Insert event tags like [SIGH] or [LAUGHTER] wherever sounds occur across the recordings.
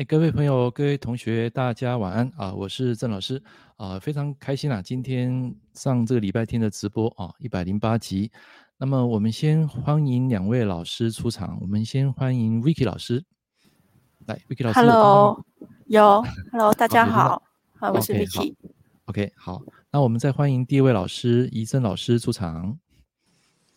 哎，各位朋友、各位同学，大家晚安啊！我是郑老师啊，非常开心啊，今天上这个礼拜天的直播啊，一百零八集。那么我们先欢迎两位老师出场，我们先欢迎 Vicky 老师，来，Vicky 老师。Hello，有，Hello，[LAUGHS] 大家好，好，我是 Vicky。OK，好，那我们再欢迎第一位老师怡珍老师出场。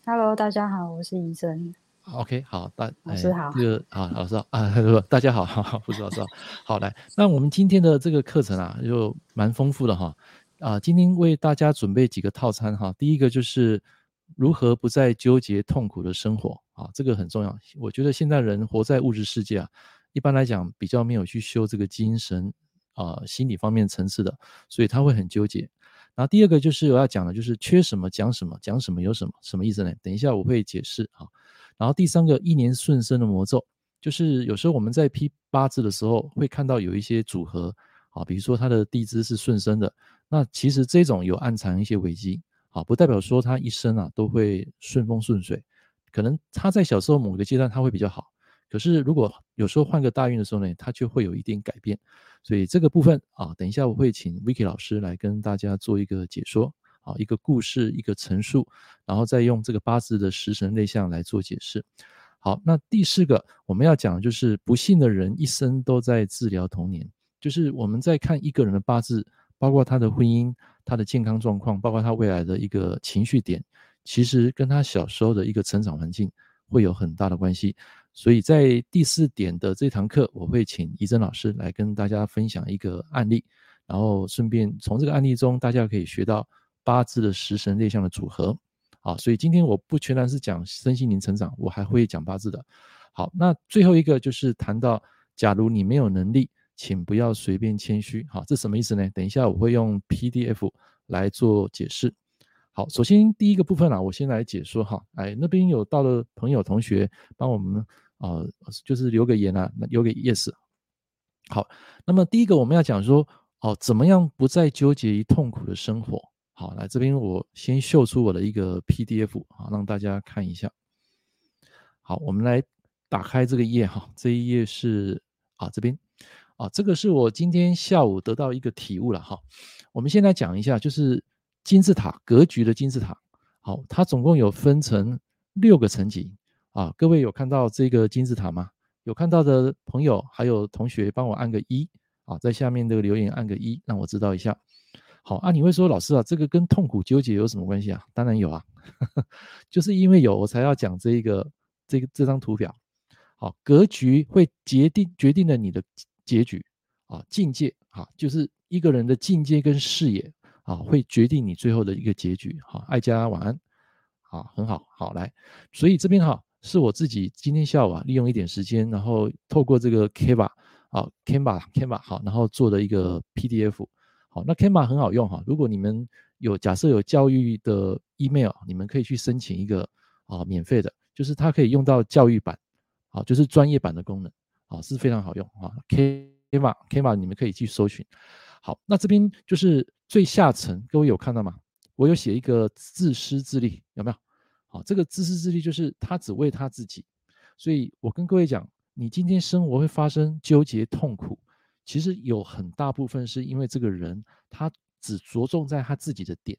Hello，大家好，我是怡珍。OK，好，大老师好，这个啊，老师好啊，[LAUGHS] 大家好，[LAUGHS] 好，不是老师好，好来，那我们今天的这个课程啊，就蛮丰富的哈，啊，今天为大家准备几个套餐哈，第一个就是如何不再纠结痛苦的生活啊，这个很重要，我觉得现在人活在物质世界啊，一般来讲比较没有去修这个精神啊心理方面层次的，所以他会很纠结。然后第二个就是我要讲的，就是缺什么讲什么，讲什么有什么，什么意思呢？等一下我会解释啊。然后第三个一年顺生的魔咒，就是有时候我们在批八字的时候，会看到有一些组合啊，比如说他的地支是顺生的，那其实这种有暗藏一些危机啊，不代表说他一生啊都会顺风顺水，可能他在小时候某个阶段他会比较好，可是如果有时候换个大运的时候呢，他就会有一点改变，所以这个部分啊，等一下我会请 Vicky 老师来跟大家做一个解说。好，一个故事，一个陈述，然后再用这个八字的食神类象来做解释。好，那第四个我们要讲的就是不幸的人一生都在治疗童年，就是我们在看一个人的八字，包括他的婚姻、他的健康状况，包括他未来的一个情绪点，其实跟他小时候的一个成长环境会有很大的关系。所以在第四点的这堂课，我会请怡珍老师来跟大家分享一个案例，然后顺便从这个案例中，大家可以学到。八字的食神类象的组合，好，所以今天我不全然是讲身心灵成长，我还会讲八字的。好，那最后一个就是谈到，假如你没有能力，请不要随便谦虚。好，这什么意思呢？等一下我会用 PDF 来做解释。好，首先第一个部分啊，我先来解说哈。哎，那边有到的朋友同学帮我们啊、呃，就是留个言啊，留个 yes。好，那么第一个我们要讲说，哦，怎么样不再纠结于痛苦的生活？好，来这边我先秀出我的一个 PDF 啊，让大家看一下。好，我们来打开这个页哈，这一页是啊这边啊，这个是我今天下午得到一个体悟了哈。我们先来讲一下，就是金字塔格局的金字塔。好，它总共有分成六个层级啊。各位有看到这个金字塔吗？有看到的朋友还有同学，帮我按个一啊，在下面这个留言按个一，让我知道一下。好啊，你会说老师啊，这个跟痛苦纠结有什么关系啊？当然有啊，呵呵，就是因为有我才要讲这一个这个这张图表。好，格局会决定决定了你的结局啊，境界啊，就是一个人的境界跟视野啊，会决定你最后的一个结局。好，爱家晚安，好，很好，好来，所以这边哈是我自己今天下午啊利用一点时间，然后透过这个 Canva 啊 Canva Canva 好，然后做的一个 PDF。好，那 Canva 很好用哈。如果你们有假设有教育的 email，你们可以去申请一个啊免费的，就是它可以用到教育版，啊，就是专业版的功能，啊，是非常好用啊。Canva Canva 你们可以去搜寻。好，那这边就是最下层，各位有看到吗？我有写一个自私自利，有没有？好，这个自私自利就是他只为他自己，所以我跟各位讲，你今天生活会发生纠结痛苦。其实有很大部分是因为这个人他只着重在他自己的点，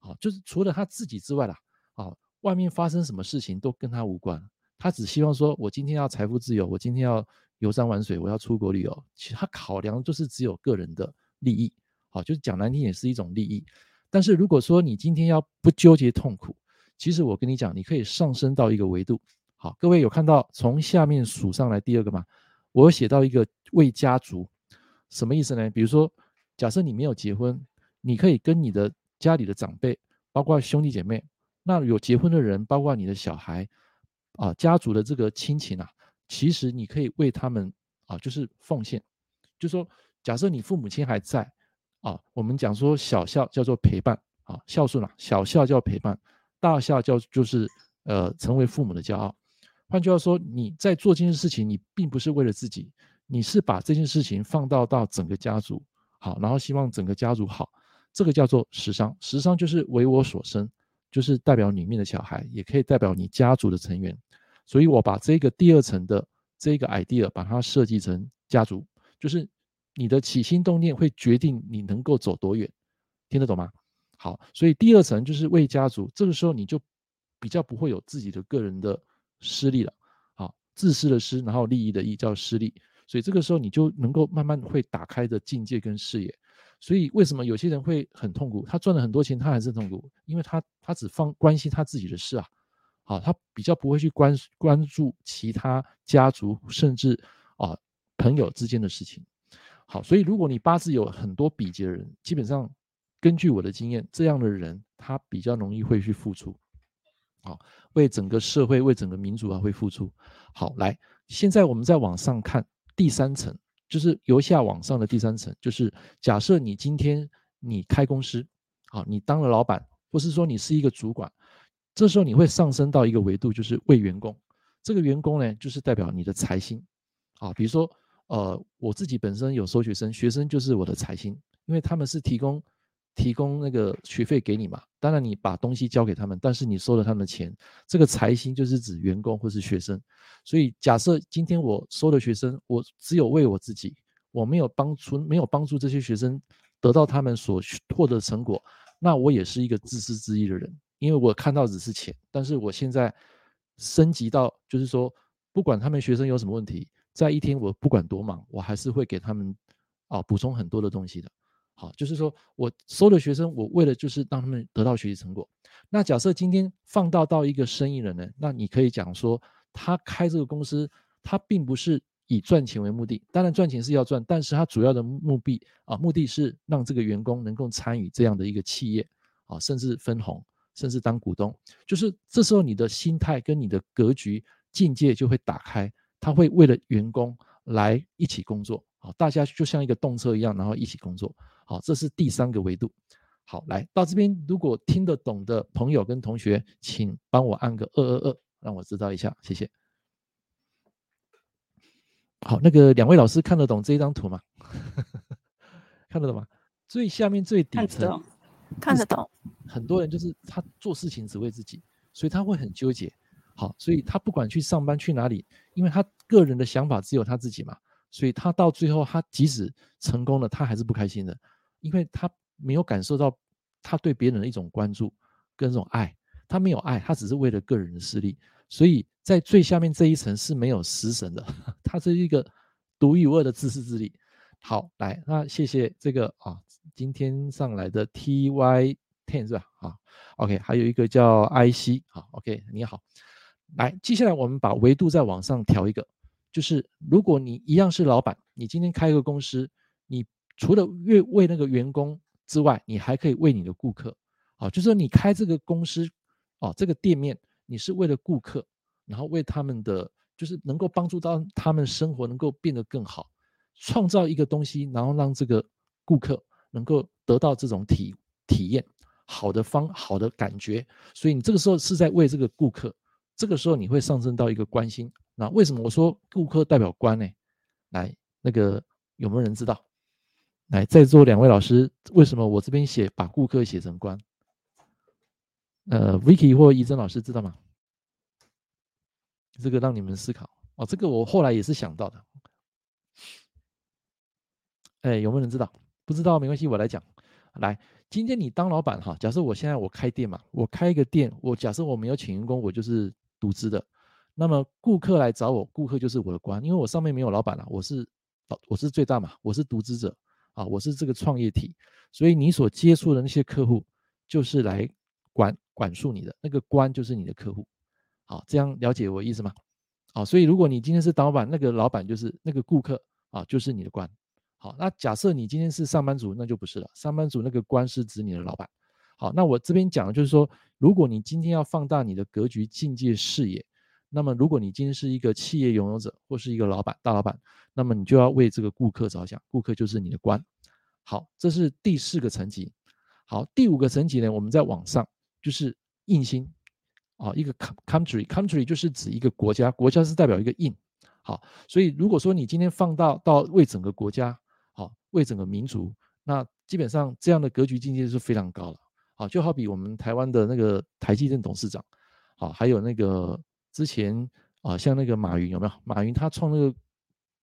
啊，就是除了他自己之外啦，啊，外面发生什么事情都跟他无关。他只希望说，我今天要财富自由，我今天要游山玩水，我要出国旅游。其实他考量就是只有个人的利益，好，就是讲难听也是一种利益。但是如果说你今天要不纠结痛苦，其实我跟你讲，你可以上升到一个维度。好，各位有看到从下面数上来第二个吗？我写到一个为家族，什么意思呢？比如说，假设你没有结婚，你可以跟你的家里的长辈，包括兄弟姐妹，那有结婚的人，包括你的小孩，啊，家族的这个亲情啊，其实你可以为他们啊，就是奉献。就说，假设你父母亲还在，啊，我们讲说小孝叫做陪伴，啊，孝顺啊，小孝叫陪伴，大孝叫就是呃，成为父母的骄傲。换句话说，你在做这件事情，你并不是为了自己，你是把这件事情放到到整个家族好，然后希望整个家族好，这个叫做食伤。食伤就是为我所生，就是代表里面的小孩，也可以代表你家族的成员。所以我把这个第二层的这个 idea 把它设计成家族，就是你的起心动念会决定你能够走多远，听得懂吗？好，所以第二层就是为家族，这个时候你就比较不会有自己的个人的私利了。好，自私的私，然后利益的益叫私利，所以这个时候你就能够慢慢会打开的境界跟视野。所以为什么有些人会很痛苦？他赚了很多钱，他还是痛苦，因为他他只放关心他自己的事啊。好，他比较不会去关关注其他家族甚至啊朋友之间的事情。好，所以如果你八字有很多比劫的人，基本上根据我的经验，这样的人他比较容易会去付出，好，为整个社会为整个民族啊会付出。好，来，现在我们再往上看第三层，就是由下往上的第三层，就是假设你今天你开公司，好，你当了老板，或是说你是一个主管。这时候你会上升到一个维度，就是为员工。这个员工呢，就是代表你的财星。啊，比如说，呃，我自己本身有收学生，学生就是我的财星，因为他们是提供提供那个学费给你嘛。当然你把东西交给他们，但是你收了他们的钱，这个财星就是指员工或是学生。所以假设今天我收了学生，我只有为我自己，我没有帮助没有帮助这些学生得到他们所获得成果，那我也是一个自私自利的人。因为我看到只是钱，但是我现在升级到，就是说，不管他们学生有什么问题，在一天我不管多忙，我还是会给他们啊补充很多的东西的。好，就是说我收的学生，我为了就是让他们得到学习成果。那假设今天放大到一个生意人呢，那你可以讲说，他开这个公司，他并不是以赚钱为目的，当然赚钱是要赚，但是他主要的目的啊，目的是让这个员工能够参与这样的一个企业啊，甚至分红。甚至当股东，就是这时候你的心态跟你的格局境界就会打开，他会为了员工来一起工作，好，大家就像一个动车一样，然后一起工作，好，这是第三个维度。好，来到这边，如果听得懂的朋友跟同学，请帮我按个二二二，让我知道一下，谢谢。好，那个两位老师看得懂这一张图吗？[LAUGHS] 看得懂吗？最下面最底层。看得懂，很多人就是他做事情只为自己，所以他会很纠结。好，所以他不管去上班去哪里，因为他个人的想法只有他自己嘛，所以他到最后他即使成功了，他还是不开心的，因为他没有感受到他对别人的一种关注跟这种爱，他没有爱，他只是为了个人的私利，所以在最下面这一层是没有食神的，[LAUGHS] 他是一个独一无二的自私自利。好，来，那谢谢这个啊。今天上来的 T Y Ten 是吧？好，OK，还有一个叫 I C，好，OK，你好。来，接下来我们把维度再往上调一个，就是如果你一样是老板，你今天开一个公司，你除了为为那个员工之外，你还可以为你的顾客，啊，就是说你开这个公司，啊，这个店面，你是为了顾客，然后为他们的，就是能够帮助到他们生活能够变得更好，创造一个东西，然后让这个顾客。能够得到这种体体验，好的方好的感觉，所以你这个时候是在为这个顾客，这个时候你会上升到一个关心。那为什么我说顾客代表官呢？来，那个有没有人知道？来，在座两位老师，为什么我这边写把顾客写成官？呃，Vicky 或怡珍老师知道吗？这个让你们思考哦。这个我后来也是想到的。哎，有没有人知道？不知道没关系，我来讲。来，今天你当老板哈，假设我现在我开店嘛，我开一个店，我假设我没有请员工，我就是独资的。那么顾客来找我，顾客就是我的官，因为我上面没有老板了，我是我是最大嘛，我是独资者啊，我是这个创业体，所以你所接触的那些客户，就是来管管束你的那个官，就是你的客户。好，这样了解我意思吗？好，所以如果你今天是老板，那个老板就是那个顾客啊，就是你的官。好，那假设你今天是上班族，那就不是了。上班族那个官是指你的老板。好，那我这边讲的就是说，如果你今天要放大你的格局、境界、视野，那么如果你今天是一个企业拥有者或是一个老板、大老板，那么你就要为这个顾客着想，顾客就是你的官。好，这是第四个层级。好，第五个层级呢，我们在网上就是印星啊，一个 country，country 就是指一个国家，国家是代表一个印。好，所以如果说你今天放大到为整个国家。好，为整个民族，那基本上这样的格局境界是非常高了。好，就好比我们台湾的那个台积电董事长，好，还有那个之前啊，像那个马云有没有？马云他创那个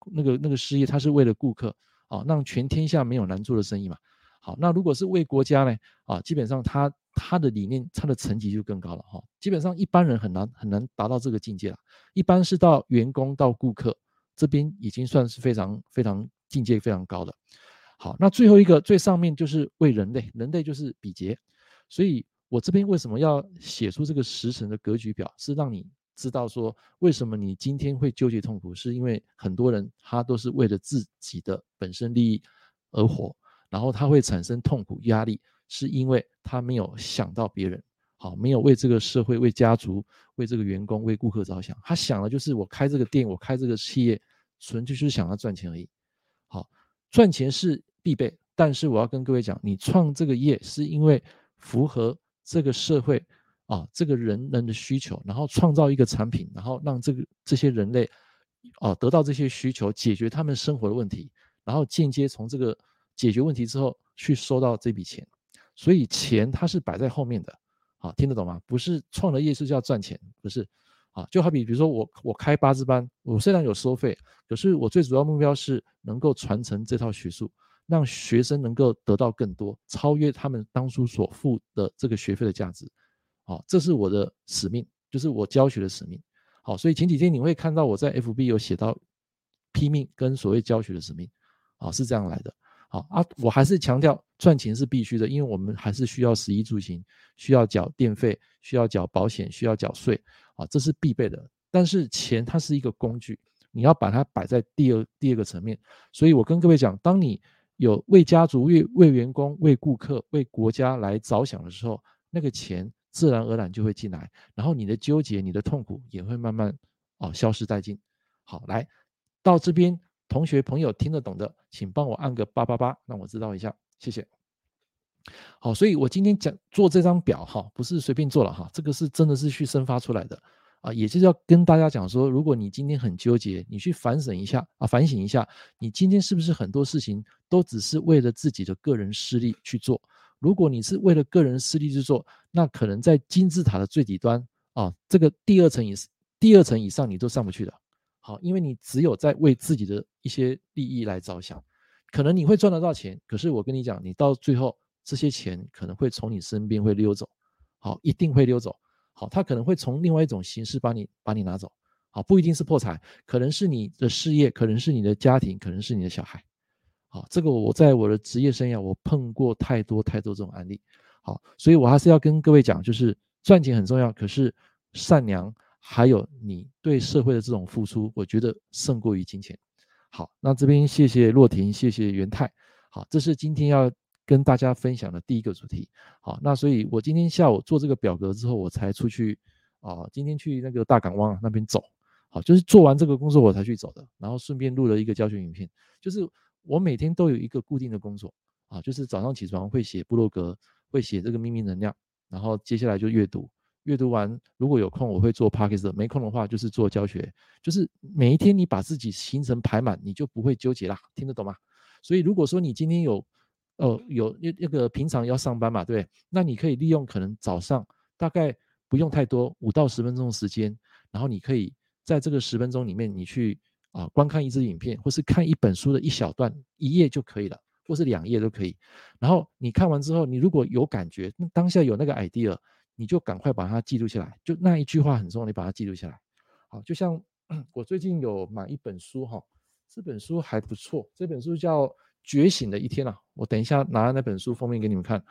那个那个事业，他是为了顾客啊，让全天下没有难做的生意嘛。好，那如果是为国家呢？啊，基本上他他的理念，他的层级就更高了哈。基本上一般人很难很难达到这个境界了。一般是到员工到顾客这边已经算是非常非常境界非常高的。好，那最后一个最上面就是为人类，人类就是比劫。所以我这边为什么要写出这个时辰的格局表，是让你知道说为什么你今天会纠结痛苦，是因为很多人他都是为了自己的本身利益而活。然后他会产生痛苦压力，是因为他没有想到别人，好，没有为这个社会、为家族、为这个员工、为顾客着想。他想的就是我开这个店，我开这个企业，纯粹就是想要赚钱而已。好，赚钱是必备，但是我要跟各位讲，你创这个业是因为符合这个社会啊，这个人人的需求，然后创造一个产品，然后让这个这些人类啊得到这些需求，解决他们生活的问题，然后间接从这个。解决问题之后去收到这笔钱，所以钱它是摆在后面的，好，听得懂吗？不是创了业是叫赚钱，不是，啊，就好比比如说我我开八字班，我虽然有收费，可是我最主要目标是能够传承这套学术，让学生能够得到更多，超越他们当初所付的这个学费的价值，好，这是我的使命，就是我教学的使命，好，所以前几天你会看到我在 FB 有写到拼命跟所谓教学的使命，啊，是这样来的。好啊，我还是强调赚钱是必须的，因为我们还是需要食衣住行，需要缴电费，需要缴保险，需要缴税，啊，这是必备的。但是钱它是一个工具，你要把它摆在第二第二个层面。所以我跟各位讲，当你有为家族、为为员工、为顾客、为国家来着想的时候，那个钱自然而然就会进来，然后你的纠结、你的痛苦也会慢慢哦消失殆尽。好，来到这边。同学朋友听得懂的，请帮我按个八八八，让我知道一下，谢谢。好，所以我今天讲做这张表哈，不是随便做了哈，这个是真的是去生发出来的啊，也就是要跟大家讲说，如果你今天很纠结，你去反省一下啊，反省一下，你今天是不是很多事情都只是为了自己的个人私利去做？如果你是为了个人私利去做，那可能在金字塔的最底端啊，这个第二层以第二层以上你都上不去的。好，因为你只有在为自己的一些利益来着想，可能你会赚得到钱，可是我跟你讲，你到最后这些钱可能会从你身边会溜走，好，一定会溜走。好，他可能会从另外一种形式把你把你拿走，好，不一定是破财，可能是你的事业，可能是你的家庭，可能是你的小孩。好，这个我在我的职业生涯我碰过太多太多这种案例。好，所以我还是要跟各位讲，就是赚钱很重要，可是善良。还有你对社会的这种付出，我觉得胜过于金钱。好，那这边谢谢洛婷，谢谢元泰。好，这是今天要跟大家分享的第一个主题。好，那所以我今天下午做这个表格之后，我才出去啊，今天去那个大港湾那边走。好，就是做完这个工作我才去走的，然后顺便录了一个教学影片。就是我每天都有一个固定的工作啊，就是早上起床会写部落格，会写这个秘密能量，然后接下来就阅读。阅读完，如果有空，我会做 Podcast；没空的话，就是做教学。就是每一天你把自己行程排满，你就不会纠结啦。听得懂吗？所以如果说你今天有，呃，有那那个平常要上班嘛，对，那你可以利用可能早上大概不用太多，五到十分钟的时间，然后你可以在这个十分钟里面，你去啊、观看一支影片，或是看一本书的一小段，一页就可以了，或是两页都可以。然后你看完之后，你如果有感觉，那当下有那个 idea。你就赶快把它记录下来，就那一句话很重要，你把它记录下来。好，就像 [CLEARS THROAT] 我最近有买一本书哈，这本书还不错，这本书叫《觉醒的一天》啊。我等一下拿那本书封面给你们看，《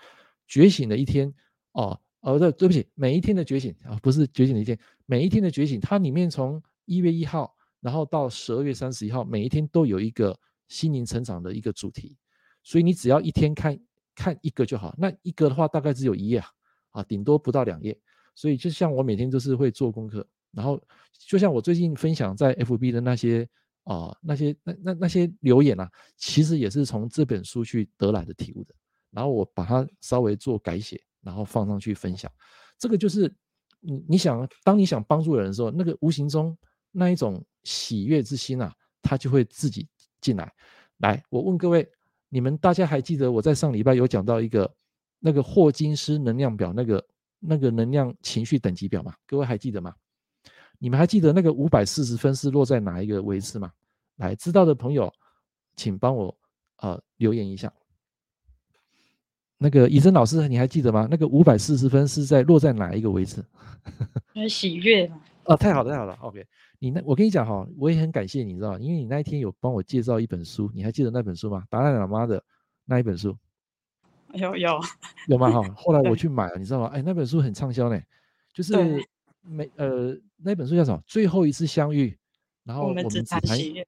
觉醒的一天》哦，哦对，对不起，每一天的觉醒啊，不是觉醒的一天，每一天的觉醒，它里面从一月一号，然后到十二月三十一号，每一天都有一个心灵成长的一个主题，所以你只要一天看看一个就好，那一个的话大概只有一页啊。啊，顶多不到两页，所以就像我每天都是会做功课，然后就像我最近分享在 FB 的那些啊，那些那那那些留言啊，其实也是从这本书去得来的体悟的，然后我把它稍微做改写，然后放上去分享。这个就是你你想，当你想帮助人的时候，那个无形中那一种喜悦之心啊，它就会自己进来。来，我问各位，你们大家还记得我在上礼拜有讲到一个？那个霍金斯能量表，那个那个能量情绪等级表吗，各位还记得吗？你们还记得那个五百四十分是落在哪一个位置吗？来，知道的朋友，请帮我呃留言一下。那个医生老师，你还记得吗？那个五百四十分是在落在哪一个位置？[LAUGHS] 喜悦嘛。哦，太好了，太好了。OK，你那我跟你讲哈，我也很感谢你，知道吗？因为你那一天有帮我介绍一本书，你还记得那本书吗？达赖喇嘛的那一本书。有有有吗？哈，后来我去买了，你知道吗？哎，那本书很畅销呢，就是每呃那本书叫什么？最后一次相遇，然后我们只谈。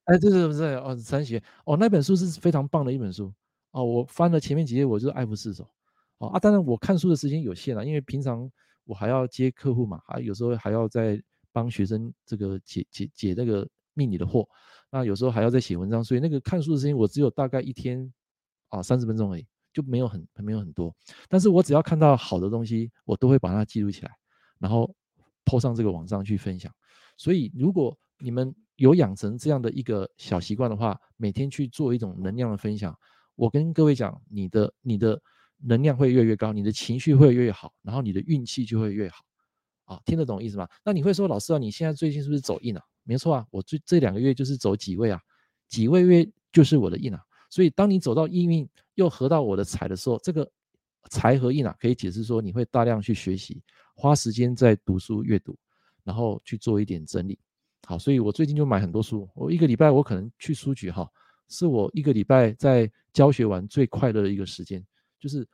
哎，这是不是哦？只谈喜悦哦，那本书是非常棒的一本书。哦，我翻了前面几页，我就爱不释手。哦啊，当然我看书的时间有限了，因为平常我还要接客户嘛，还有时候还要再帮学生这个解解解那个命理的惑，那有时候还要再写文章，所以那个看书的时间我只有大概一天啊三十分钟而已，就没有很没有很多。但是我只要看到好的东西，我都会把它记录起来，然后 po 上这个网上去分享。所以如果你们有养成这样的一个小习惯的话，每天去做一种能量的分享。我跟各位讲，你的你的能量会越来越高，你的情绪会越好，然后你的运气就会越好，啊，听得懂意思吗？那你会说，老师啊，你现在最近是不是走印啊？没错啊，我最这两个月就是走几位啊，几位月就是我的印啊。所以当你走到印运又合到我的财的时候，这个财和印啊，可以解释说你会大量去学习，花时间在读书阅读，然后去做一点整理。好，所以我最近就买很多书，我一个礼拜我可能去书局哈。是我一个礼拜在教学完最快乐的一个时间，就是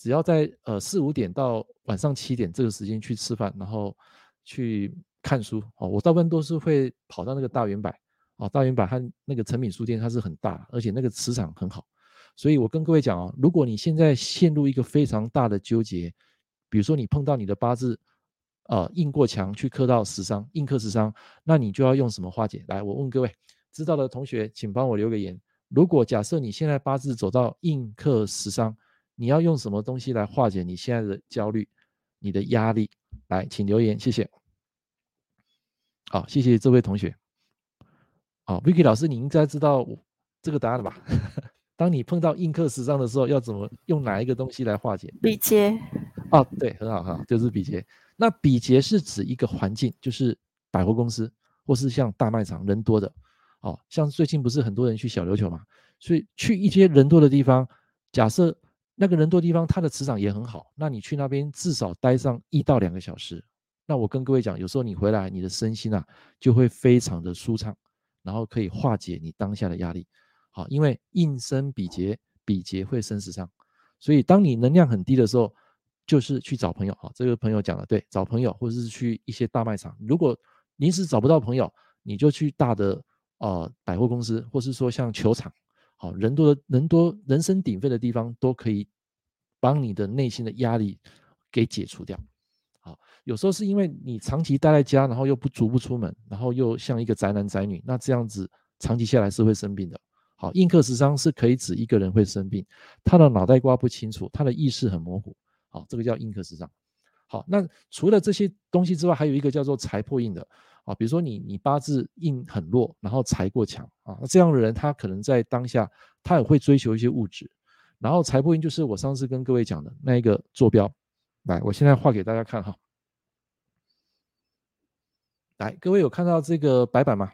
只要在呃四五点到晚上七点这个时间去吃饭，然后去看书哦。我大部分都是会跑到那个大远百啊，大远百和那个诚品书店，它是很大，而且那个磁场很好。所以我跟各位讲哦，如果你现在陷入一个非常大的纠结，比如说你碰到你的八字呃印过强去克到食伤，印克食伤，那你就要用什么化解？来，我问各位。知道的同学，请帮我留个言。如果假设你现在八字走到印克食伤，你要用什么东西来化解你现在的焦虑、你的压力？来，请留言，谢谢。好，谢谢这位同学。好，Vicky 老师，你应该知道这个答案了吧？[LAUGHS] 当你碰到印刻时尚的时候，要怎么用哪一个东西来化解？比劫。哦，对，很好哈，就是比劫。那比劫是指一个环境，就是百货公司，或是像大卖场人多的。哦，像最近不是很多人去小琉球嘛，所以去一些人多的地方，假设那个人多的地方，它的磁场也很好，那你去那边至少待上一到两个小时。那我跟各位讲，有时候你回来，你的身心啊就会非常的舒畅，然后可以化解你当下的压力。好，因为应生比劫，比劫会生死伤，所以当你能量很低的时候，就是去找朋友。好，这个朋友讲的对，找朋友或者是去一些大卖场。如果临时找不到朋友，你就去大的。呃，百货公司，或是说像球场，好，人多的人多人声鼎沸的地方，都可以帮你的内心的压力给解除掉。好，有时候是因为你长期待在家，然后又不足不出门，然后又像一个宅男宅女，那这样子长期下来是会生病的。好，印克时伤是可以指一个人会生病，他的脑袋瓜不清楚，他的意识很模糊。好，这个叫印克时伤。好，那除了这些东西之外，还有一个叫做财破印的。啊，比如说你你八字印很弱，然后财过强啊，那这样的人他可能在当下他也会追求一些物质，然后财不印就是我上次跟各位讲的那一个坐标，来，我现在画给大家看哈，来，各位有看到这个白板吗？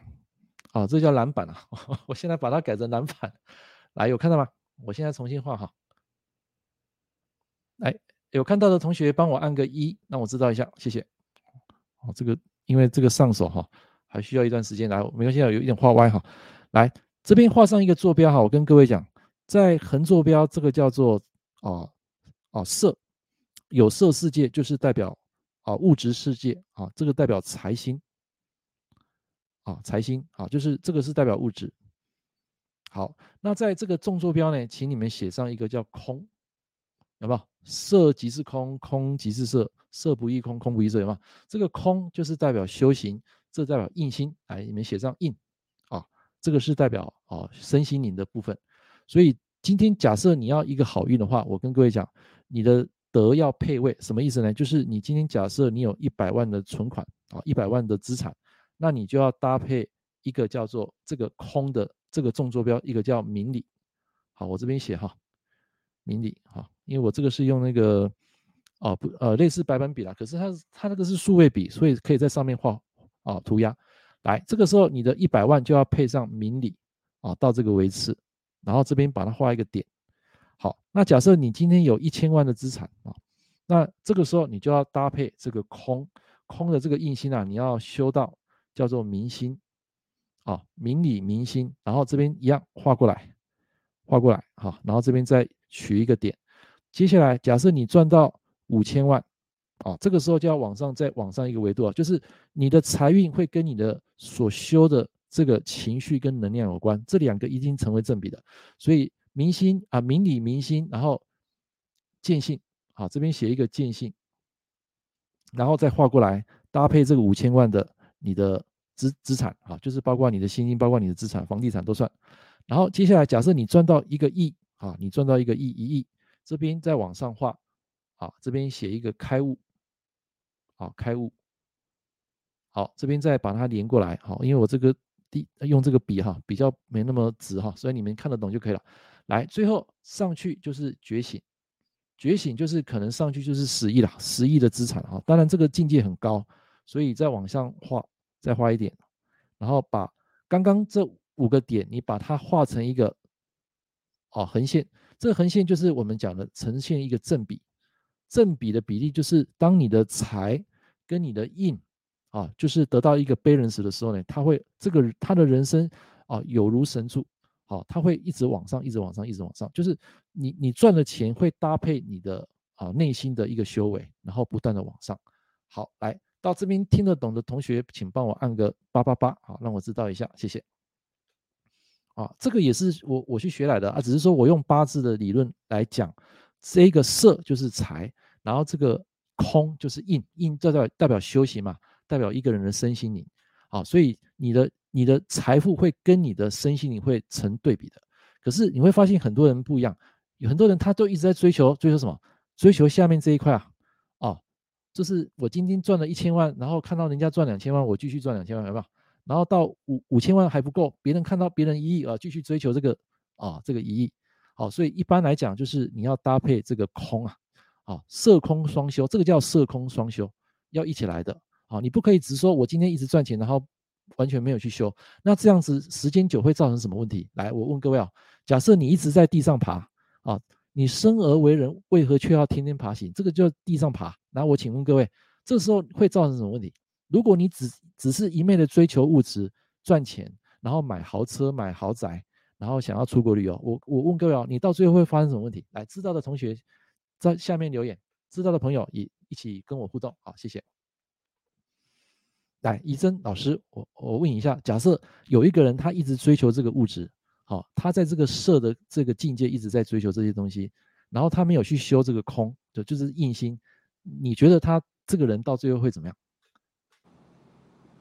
啊，这叫蓝板啊，[LAUGHS] 我现在把它改成蓝板，来，有看到吗？我现在重新画哈，来，有看到的同学帮我按个一，让我知道一下，谢谢。哦，这个。因为这个上手哈，还需要一段时间来，没关系，有一点画歪哈。来这边画上一个坐标哈，我跟各位讲，在横坐标这个叫做啊啊色，有色世界就是代表啊物质世界啊，这个代表财星啊财星啊，就是这个是代表物质。好，那在这个纵坐标呢，请你们写上一个叫空，有没有？色即是空，空即是色。色不异空，空不异色，有吗？这个空就是代表修行，这代表印心。哎，你们写上印啊，这个是代表啊身心灵的部分。所以今天假设你要一个好运的话，我跟各位讲，你的德要配位，什么意思呢？就是你今天假设你有一百万的存款啊，一百万的资产，那你就要搭配一个叫做这个空的这个纵坐标，一个叫明理。好，我这边写哈，明理哈，因为我这个是用那个。哦不，呃，类似白板笔啦，可是它它那个是数位笔，所以可以在上面画啊涂鸦。来，这个时候你的一百万就要配上明理啊，到这个位置，然后这边把它画一个点。好，那假设你今天有一千万的资产啊，那这个时候你就要搭配这个空空的这个印星啊，你要修到叫做明星啊，明理明星，然后这边一样画过来，画过来好，然后这边再取一个点。接下来假设你赚到五千万啊，这个时候就要往上再往上一个维度啊，就是你的财运会跟你的所修的这个情绪跟能量有关，这两个一定成为正比的，所以。明星啊，明理明星，然后见性，好，这边写一个见性，然后再画过来，搭配这个五千万的你的资资产啊，就是包括你的薪金，包括你的资产，房地产都算。然后接下来，假设你赚到一个亿啊，你赚到一个亿一亿，这边再往上画，啊，这边写一个开悟，好，开悟，好，这边再把它连过来，好，因为我这个第用这个笔哈，比较没那么直哈，所以你们看得懂就可以了。来，最后上去就是觉醒，觉醒就是可能上去就是十亿了，十亿的资产啊。当然这个境界很高，所以再往上画，再画一点，然后把刚刚这五个点，你把它画成一个哦横线。这个横线就是我们讲的呈现一个正比，正比的比例就是当你的财跟你的印啊，就是得到一个 balance 的时候呢，他会这个他的人生啊有如神助。好，它会一直往上，一直往上，一直往上，就是你你赚的钱会搭配你的啊内心的一个修为，然后不断的往上。好，来到这边听得懂的同学，请帮我按个八八八，好，让我知道一下，谢谢。啊，这个也是我我去学来的啊，只是说我用八字的理论来讲，这个色就是财，然后这个空就是印，印代表代表修行嘛，代表一个人的身心灵。好，所以你的。你的财富会跟你的身心灵会成对比的，可是你会发现很多人不一样，有很多人他都一直在追求追求什么？追求下面这一块啊，哦，就是我今天赚了一千万，然后看到人家赚两千万，我继续赚两千万，有没有？然后到五五千万还不够，别人看到别人一亿啊，继续追求这个啊，这个一亿。好，所以一般来讲就是你要搭配这个空啊，好，色空双修，这个叫色空双修，要一起来的。好，你不可以只说我今天一直赚钱，然后。完全没有去修，那这样子时间久会造成什么问题？来，我问各位啊，假设你一直在地上爬啊，你生而为人，为何却要天天爬行？这个叫地上爬。那我请问各位，这时候会造成什么问题？如果你只只是一昧的追求物质赚钱，然后买豪车、买豪宅，然后想要出国旅游，我我问各位哦，你到最后会发生什么问题？来，知道的同学在下面留言，知道的朋友也一起跟我互动。好，谢谢。来，怡珍老师，我我问一下，假设有一个人他一直追求这个物质，好，他在这个色的这个境界一直在追求这些东西，然后他没有去修这个空，就就是印心，你觉得他这个人到最后会怎么样？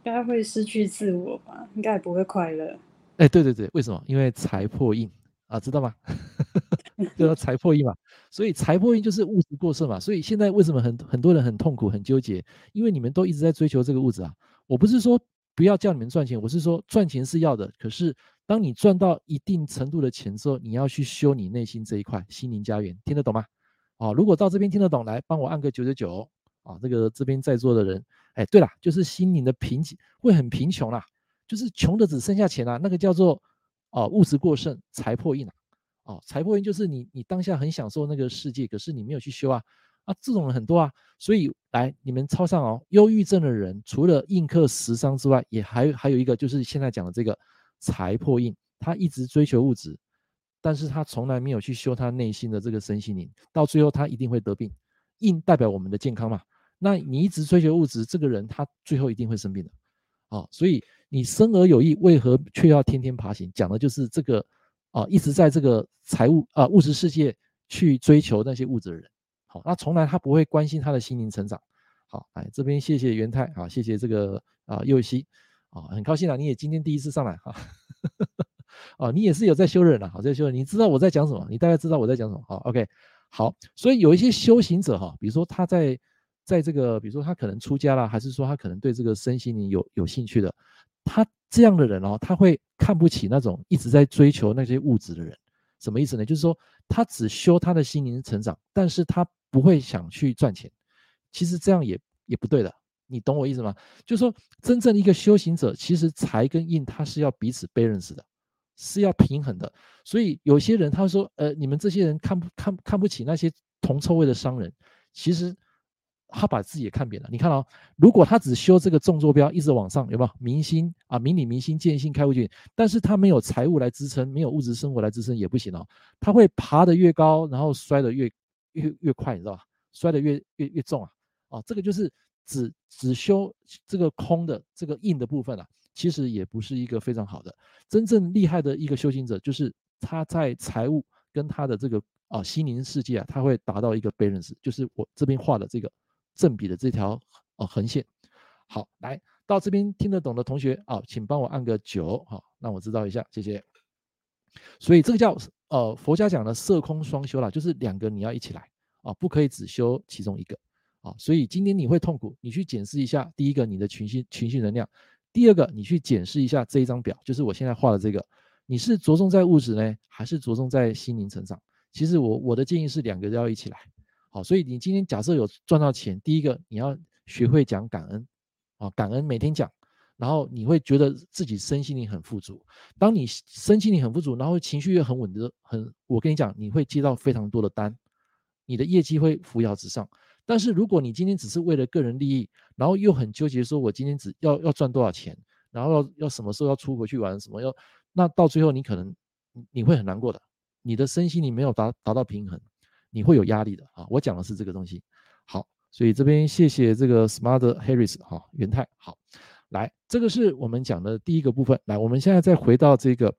应该会失去自我吧？应该也不会快乐。哎，对对对，为什么？因为财破印啊，知道吗？[LAUGHS] 叫财破印嘛，所以财破印就是物质过剩嘛，所以现在为什么很很多人很痛苦、很纠结？因为你们都一直在追求这个物质啊。我不是说不要叫你们赚钱，我是说赚钱是要的，可是当你赚到一定程度的钱之后，你要去修你内心这一块心灵家园，听得懂吗？啊，如果到这边听得懂，来帮我按个九九九啊，这个这边在座的人，哎，对了，就是心灵的贫瘠会很贫穷啦，就是穷的只剩下钱啊，那个叫做哦物质过剩，财破印啊。哦，财破印就是你，你当下很享受那个世界，可是你没有去修啊，啊，这种人很多啊，所以来你们抄上哦，忧郁症的人除了印刻十伤之外，也还还有一个就是现在讲的这个财破印，他一直追求物质，但是他从来没有去修他内心的这个身心灵，到最后他一定会得病。印代表我们的健康嘛，那你一直追求物质，这个人他最后一定会生病的。啊，所以你生而有意，为何却要天天爬行？讲的就是这个。啊，一直在这个财务啊物质世界去追求那些物质的人，好，那从来他不会关心他的心灵成长。好，哎这边谢谢元泰啊，谢谢这个啊右希啊，很高兴啊，你也今天第一次上来哈，啊，你也是有在修忍了，好在修忍，你知道我在讲什么？你大概知道我在讲什么？好，OK，好，所以有一些修行者哈，比如说他在在这个，比如说他可能出家了，还是说他可能对这个身心灵有有兴趣的。他这样的人哦，他会看不起那种一直在追求那些物质的人，什么意思呢？就是说他只修他的心灵成长，但是他不会想去赚钱。其实这样也也不对的，你懂我意思吗？就是说真正一个修行者，其实财跟印他是要彼此 balance 的，是要平衡的。所以有些人他说，呃，你们这些人看不看看不起那些铜臭味的商人，其实。他把自己也看扁了。你看哦，如果他只修这个纵坐标一直往上，有没有明星啊？明理明星、见性开悟见，但是他没有财务来支撑，没有物质生活来支撑也不行哦。他会爬得越高，然后摔得越越越快，你知道吧？摔得越越越重啊！哦，这个就是只只修这个空的这个硬的部分啊，其实也不是一个非常好的。真正厉害的一个修行者，就是他在财务跟他的这个啊心灵世界啊，他会达到一个 balance，就是我这边画的这个。正比的这条哦横线，好，来到这边听得懂的同学啊，请帮我按个九，好，让我知道一下，谢谢。所以这个叫呃佛家讲的色空双修啦，就是两个你要一起来啊，不可以只修其中一个啊。所以今天你会痛苦，你去检视一下，第一个你的情绪情绪能量，第二个你去检视一下这一张表，就是我现在画的这个，你是着重在物质呢，还是着重在心灵成长？其实我我的建议是两个都要一起来。好，所以你今天假设有赚到钱，第一个你要学会讲感恩，啊，感恩每天讲，然后你会觉得自己身心灵很富足。当你身心灵很富足，然后情绪又很稳的，很，我跟你讲，你会接到非常多的单，你的业绩会扶摇直上。但是如果你今天只是为了个人利益，然后又很纠结，说我今天只要要赚多少钱，然后要要什么时候要出国去玩什么，要那到最后你可能你会很难过的，你的身心灵没有达达到平衡。你会有压力的啊！我讲的是这个东西，好，所以这边谢谢这个 Smart Harris 哈元泰，好，来，这个是我们讲的第一个部分，来，我们现在再回到这个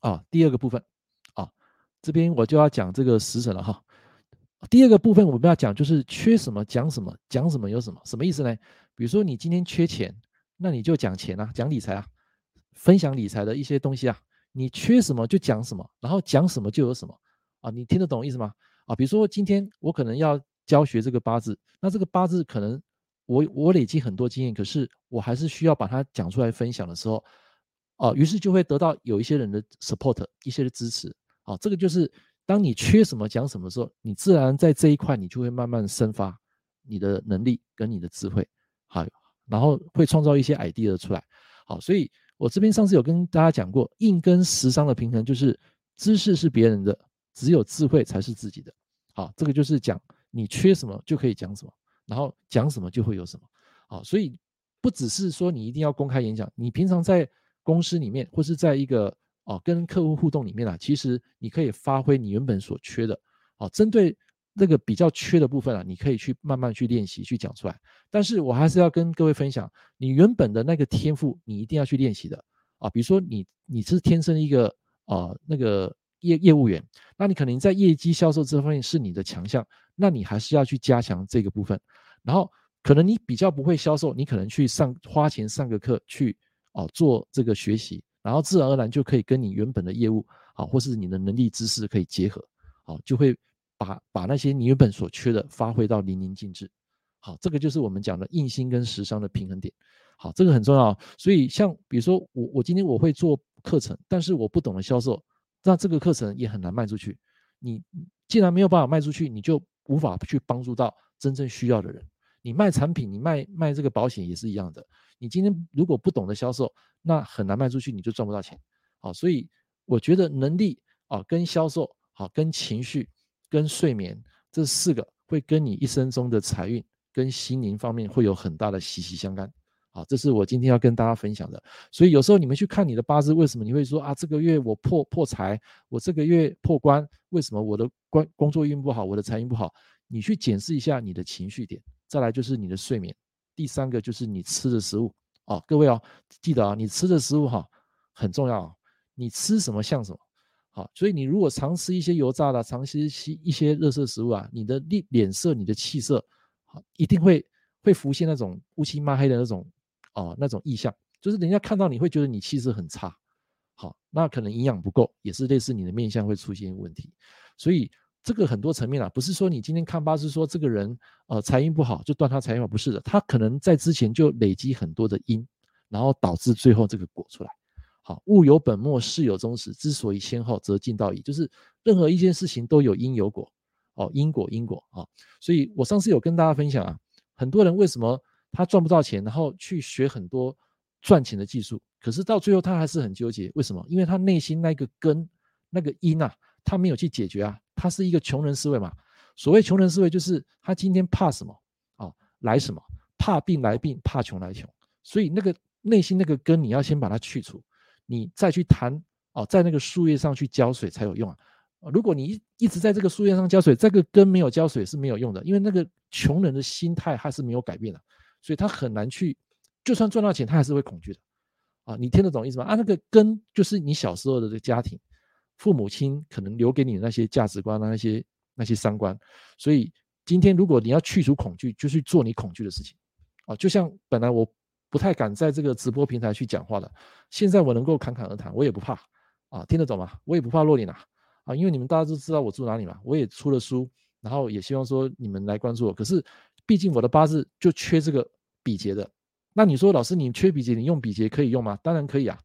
啊第二个部分啊，这边我就要讲这个时辰了哈。第二个部分我们要讲就是缺什么讲什么，讲什么有什么，什么意思呢？比如说你今天缺钱，那你就讲钱啊，讲理财啊，分享理财的一些东西啊，你缺什么就讲什么，然后讲什么就有什么。你听得懂意思吗？啊，比如说今天我可能要教学这个八字，那这个八字可能我我累积很多经验，可是我还是需要把它讲出来分享的时候，啊，于是就会得到有一些人的 support，一些的支持。啊，这个就是当你缺什么讲什么的时候，你自然在这一块你就会慢慢生发你的能力跟你的智慧，好，然后会创造一些 idea 出来。好，所以我这边上次有跟大家讲过，印跟食伤的平衡就是知识是别人的。只有智慧才是自己的，好，这个就是讲你缺什么就可以讲什么，然后讲什么就会有什么，好，所以不只是说你一定要公开演讲，你平常在公司里面或是在一个哦跟客户互动里面啊，其实你可以发挥你原本所缺的，好，针对那个比较缺的部分啊，你可以去慢慢去练习去讲出来。但是我还是要跟各位分享，你原本的那个天赋，你一定要去练习的啊，比如说你你是天生一个啊那个。业业务员，那你可能在业绩销售这方面是你的强项，那你还是要去加强这个部分。然后可能你比较不会销售，你可能去上花钱上个课去哦做这个学习，然后自然而然就可以跟你原本的业务啊，或是你的能力知识可以结合，好，就会把把那些你原本所缺的发挥到淋漓尽致。好，这个就是我们讲的印星跟时尚的平衡点。好，这个很重要。所以像比如说我我今天我会做课程，但是我不懂得销售。那这个课程也很难卖出去。你既然没有办法卖出去，你就无法去帮助到真正需要的人。你卖产品，你卖卖这个保险也是一样的。你今天如果不懂得销售，那很难卖出去，你就赚不到钱。好，所以我觉得能力啊，跟销售好，跟情绪，跟睡眠这四个会跟你一生中的财运跟心灵方面会有很大的息息相关。好，这是我今天要跟大家分享的。所以有时候你们去看你的八字，为什么你会说啊，这个月我破破财，我这个月破关，为什么我的关工作运不好，我的财运不好？你去检视一下你的情绪点，再来就是你的睡眠，第三个就是你吃的食物。哦，各位哦，记得啊，你吃的食物哈很重要，你吃什么像什么。好，所以你如果常吃一些油炸的，常吃一些热色食物啊，你的脸脸色、你的气色，好，一定会会浮现那种乌漆嘛黑的那种。哦，那种意象就是人家看到你会觉得你气色很差，好，那可能营养不够，也是类似你的面相会出现问题。所以这个很多层面啊，不是说你今天看八字说这个人呃财运不好就断他财运，不是的，他可能在之前就累积很多的因，然后导致最后这个果出来。好，物有本末，事有终始，之所以先后，则近道矣。就是任何一件事情都有因有果，哦，因果因果啊。所以我上次有跟大家分享啊，很多人为什么？他赚不到钱，然后去学很多赚钱的技术，可是到最后他还是很纠结。为什么？因为他内心那个根、那个因啊，他没有去解决啊。他是一个穷人思维嘛。所谓穷人思维，就是他今天怕什么啊？来什么？怕病来病，怕穷来穷。所以那个内心那个根，你要先把它去除，你再去谈哦，在那个树叶上去浇水才有用啊。如果你一一直在这个树叶上浇水，这个根没有浇水是没有用的，因为那个穷人的心态还是没有改变的，所以他很难去。就算赚到钱，他还是会恐惧的，啊，你听得懂意思吗？啊，那个根就是你小时候的这个家庭，父母亲可能留给你的那些价值观啊，那些那些三观。所以今天如果你要去除恐惧，就去做你恐惧的事情，啊，就像本来我不太敢在这个直播平台去讲话的，现在我能够侃侃而谈，我也不怕，啊，听得懂吗？我也不怕露脸啊，啊，因为你们大家都知道我住哪里嘛，我也出了书，然后也希望说你们来关注我。可是毕竟我的八字就缺这个比劫的。那你说，老师，你缺比劫，你用比劫可以用吗？当然可以啊，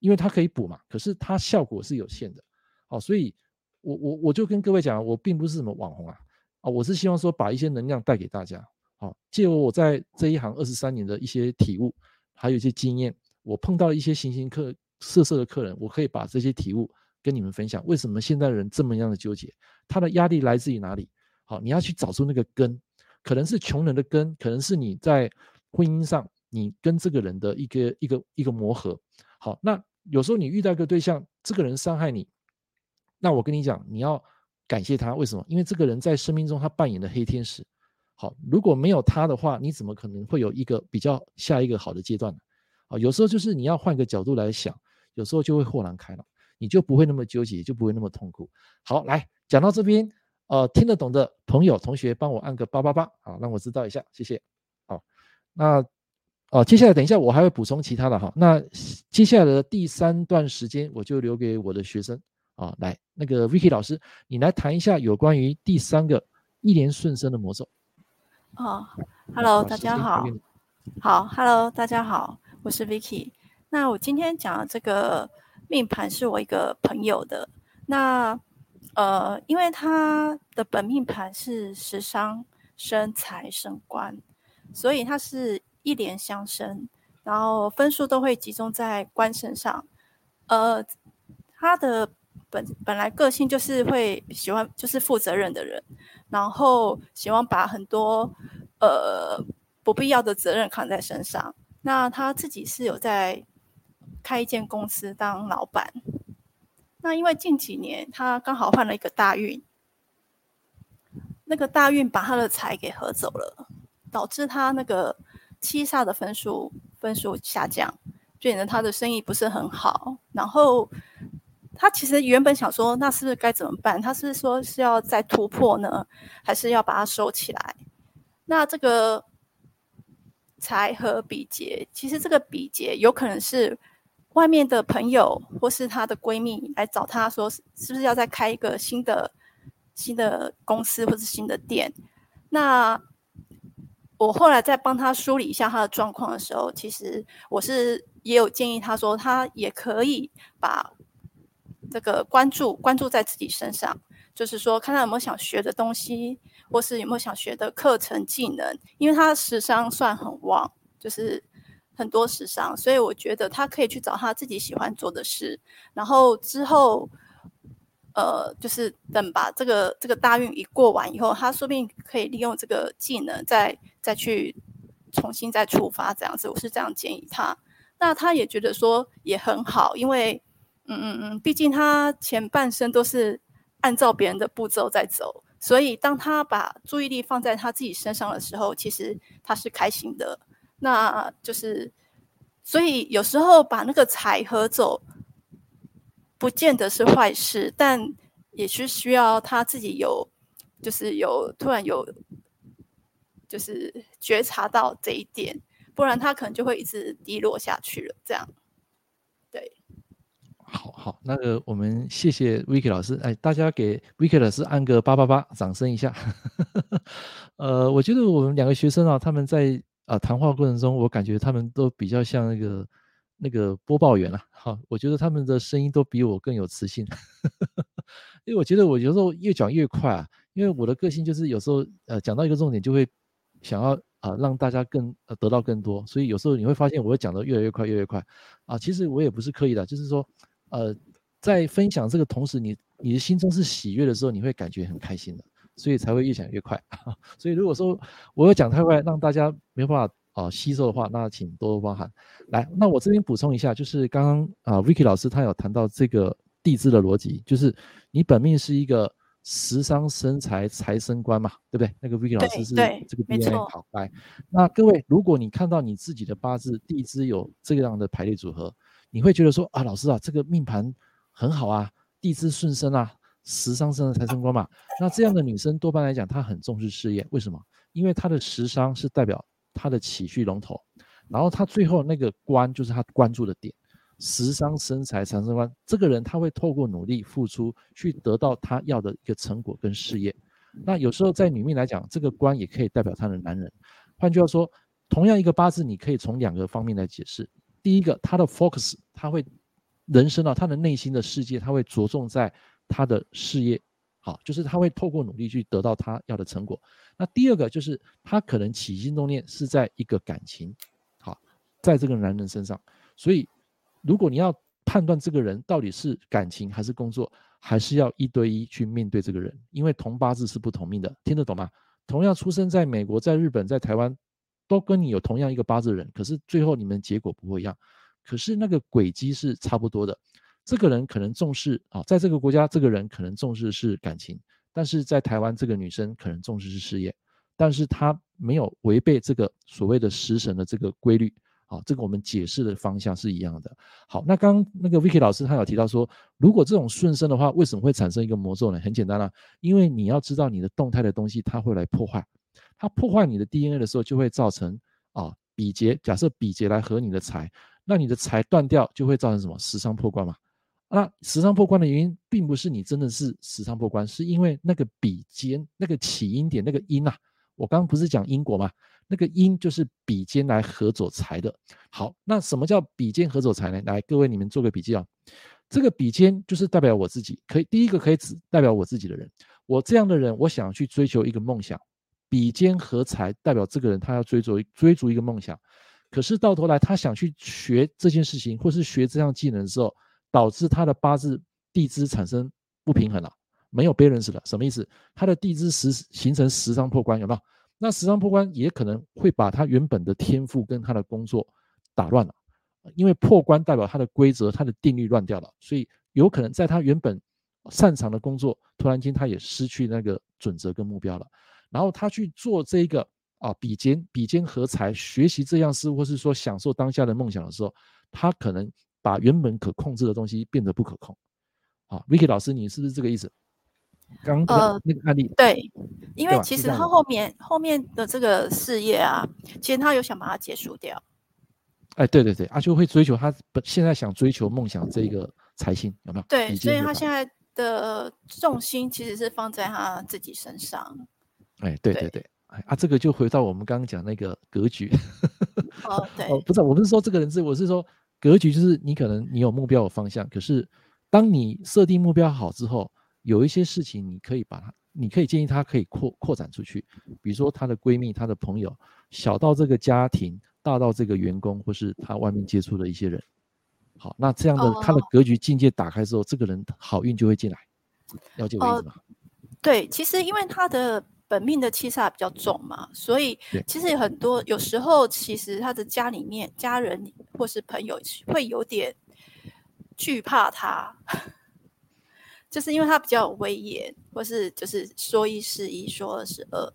因为它可以补嘛。可是它效果是有限的，好，所以我我我就跟各位讲，我并不是什么网红啊，啊，我是希望说把一些能量带给大家，好，借由我在这一行二十三年的一些体悟，还有一些经验，我碰到一些形形客色色的客人，我可以把这些体悟跟你们分享。为什么现在人这么样的纠结？他的压力来自于哪里？好，你要去找出那个根，可能是穷人的根，可能是你在婚姻上。你跟这个人的一个一个一个磨合，好，那有时候你遇到一个对象，这个人伤害你，那我跟你讲，你要感谢他，为什么？因为这个人在生命中他扮演的黑天使，好，如果没有他的话，你怎么可能会有一个比较下一个好的阶段呢？啊，有时候就是你要换个角度来想，有时候就会豁然开朗，你就不会那么纠结，就不会那么痛苦。好，来讲到这边，呃，听得懂的朋友同学帮我按个八八八，好，让我知道一下，谢谢。好，那。哦，接下来等一下我还会补充其他的哈。那接下来的第三段时间我就留给我的学生啊，来，那个 Vicky 老师，你来谈一下有关于第三个一连顺生的魔咒。哦，Hello，大家好。好，Hello，大家好，我是 Vicky。那我今天讲的这个命盘是我一个朋友的。那呃，因为他的本命盘是食伤生财生官，所以他是。一连相生，然后分数都会集中在官身上。呃，他的本本来个性就是会喜欢，就是负责任的人，然后喜欢把很多呃不必要的责任扛在身上。那他自己是有在开一间公司当老板。那因为近几年他刚好换了一个大运，那个大运把他的财给合走了，导致他那个。七煞的分数分数下降，就显得他的生意不是很好。然后他其实原本想说，那是不是该怎么办？他是说是要再突破呢，还是要把它收起来？那这个财和比劫，其实这个比劫有可能是外面的朋友或是她的闺蜜来找她说，是不是要再开一个新的新的公司或是新的店？那我后来在帮她梳理一下她的状况的时候，其实我是也有建议她说，她也可以把这个关注关注在自己身上，就是说看他有没有想学的东西，或是有没有想学的课程技能，因为他食伤算很旺，就是很多时尚，所以我觉得他可以去找他自己喜欢做的事，然后之后。呃，就是等把这个这个大运一过完以后，他说不定可以利用这个技能再再去重新再出发这样子。我是这样建议他，那他也觉得说也很好，因为嗯嗯嗯，毕竟他前半生都是按照别人的步骤在走，所以当他把注意力放在他自己身上的时候，其实他是开心的。那就是，所以有时候把那个财合走。不见得是坏事，但也是需要他自己有，就是有突然有，就是觉察到这一点，不然他可能就会一直低落下去了。这样，对，好好，那个我们谢谢 Vicky 老师，哎，大家给 Vicky 老师按个八八八，掌声一下。[LAUGHS] 呃，我觉得我们两个学生啊，他们在啊、谈话过程中，我感觉他们都比较像那个。那个播报员啊，好，我觉得他们的声音都比我更有磁性，[LAUGHS] 因为我觉得我有时候越讲越快啊，因为我的个性就是有时候呃讲到一个重点就会想要啊、让大家更呃得到更多，所以有时候你会发现我会讲得越来越快，越来越快啊。其实我也不是刻意的，就是说呃在分享这个同时，你你的心中是喜悦的时候，你会感觉很开心的，所以才会越讲越快。[LAUGHS] 所以如果说我有讲太快，让大家没有办法啊、呃、吸收的话，那请多多包涵。来，那我这边补充一下，就是刚刚啊 Vicky 老师他有谈到这个地支的逻辑，就是你本命是一个。食伤生财财生官嘛，对不对？那个 Vicky 老师是这个 DNA 好来。那各位，如果你看到你自己的八字地支有这样的排列组合，你会觉得说啊，老师啊，这个命盘很好啊，地支顺生啊，食伤生财生官嘛。那这样的女生多半来讲，她很重视事业，为什么？因为她的食伤是代表她的起序龙头，然后她最后那个官就是她关注的点。食伤生财财生官，这个人他会透过努力付出去得到他要的一个成果跟事业。那有时候在女命来讲，这个官也可以代表他的男人。换句话说，同样一个八字，你可以从两个方面来解释。第一个，他的 focus，他会人生啊，他的内心的世界，他会着重在他的事业，好，就是他会透过努力去得到他要的成果。那第二个就是他可能起心动念是在一个感情，好，在这个男人身上，所以。如果你要判断这个人到底是感情还是工作，还是要一对一去面对这个人，因为同八字是不同命的，听得懂吗？同样出生在美国、在日本、在台湾，都跟你有同样一个八字人，可是最后你们结果不会一样，可是那个轨迹是差不多的。这个人可能重视啊，在这个国家，这个人可能重视是感情，但是在台湾，这个女生可能重视是事业，但是她没有违背这个所谓的食神的这个规律。好，这个我们解释的方向是一样的。好，那刚刚那个 Vicky 老师他有提到说，如果这种顺生的话，为什么会产生一个魔咒呢？很简单啦、啊，因为你要知道你的动态的东西，它会来破坏，它破坏你的 DNA 的时候，就会造成啊比劫。假设比劫来合你的财，那你的财断掉，就会造成什么？食伤破官嘛。那食伤破关的原因，并不是你真的是食伤破关，是因为那个比肩那个起因点那个因啊。我刚刚不是讲因果吗？那个因就是比肩来合走财的。好，那什么叫比肩合走财呢？来，各位你们做个笔记啊。这个比肩就是代表我自己，可以第一个可以指代表我自己的人。我这样的人，我想去追求一个梦想。比肩合财代表这个人他要追逐追逐一个梦想，可是到头来他想去学这件事情，或是学这项技能的时候，导致他的八字地支产生不平衡了，没有 balance 了。什么意思？他的地支十形成十伤破关，有没有？那十伤破关也可能会把他原本的天赋跟他的工作打乱了，因为破关代表他的规则、他的定律乱掉了，所以有可能在他原本擅长的工作，突然间他也失去那个准则跟目标了。然后他去做这个啊比肩比肩合财，学习这样事，或是说享受当下的梦想的时候，他可能把原本可控制的东西变得不可控。啊，Vicky 老师，你是不是这个意思？刚呃那个案例、呃、对，因为其实他后面后面的这个事业啊，其实他有想把它结束掉。哎，对对对，阿修会追求他现在想追求梦想这个财星有没有？对，所以他现在的重心其实是放在他自己身上。哎，对对对，哎啊，这个就回到我们刚刚讲那个格局。哦，[LAUGHS] 对，哦，不是，我不是说这个人是，我是说格局就是你可能你有目标有方向，可是当你设定目标好之后。有一些事情，你可以把它，你可以建议他可以扩扩展出去，比如说她的闺蜜、她的朋友，小到这个家庭，大到这个员工，或是她外面接触的一些人。好，那这样的她的格局境界打开之后，这个人好运就会进来。了解我意思吗？对，其实因为他的本命的气煞比较重嘛，所以其实很多有时候，其实他的家里面家人或是朋友会有点惧怕他。[LAUGHS] 就是因为他比较有威严，或是就是说一是一，说二是二，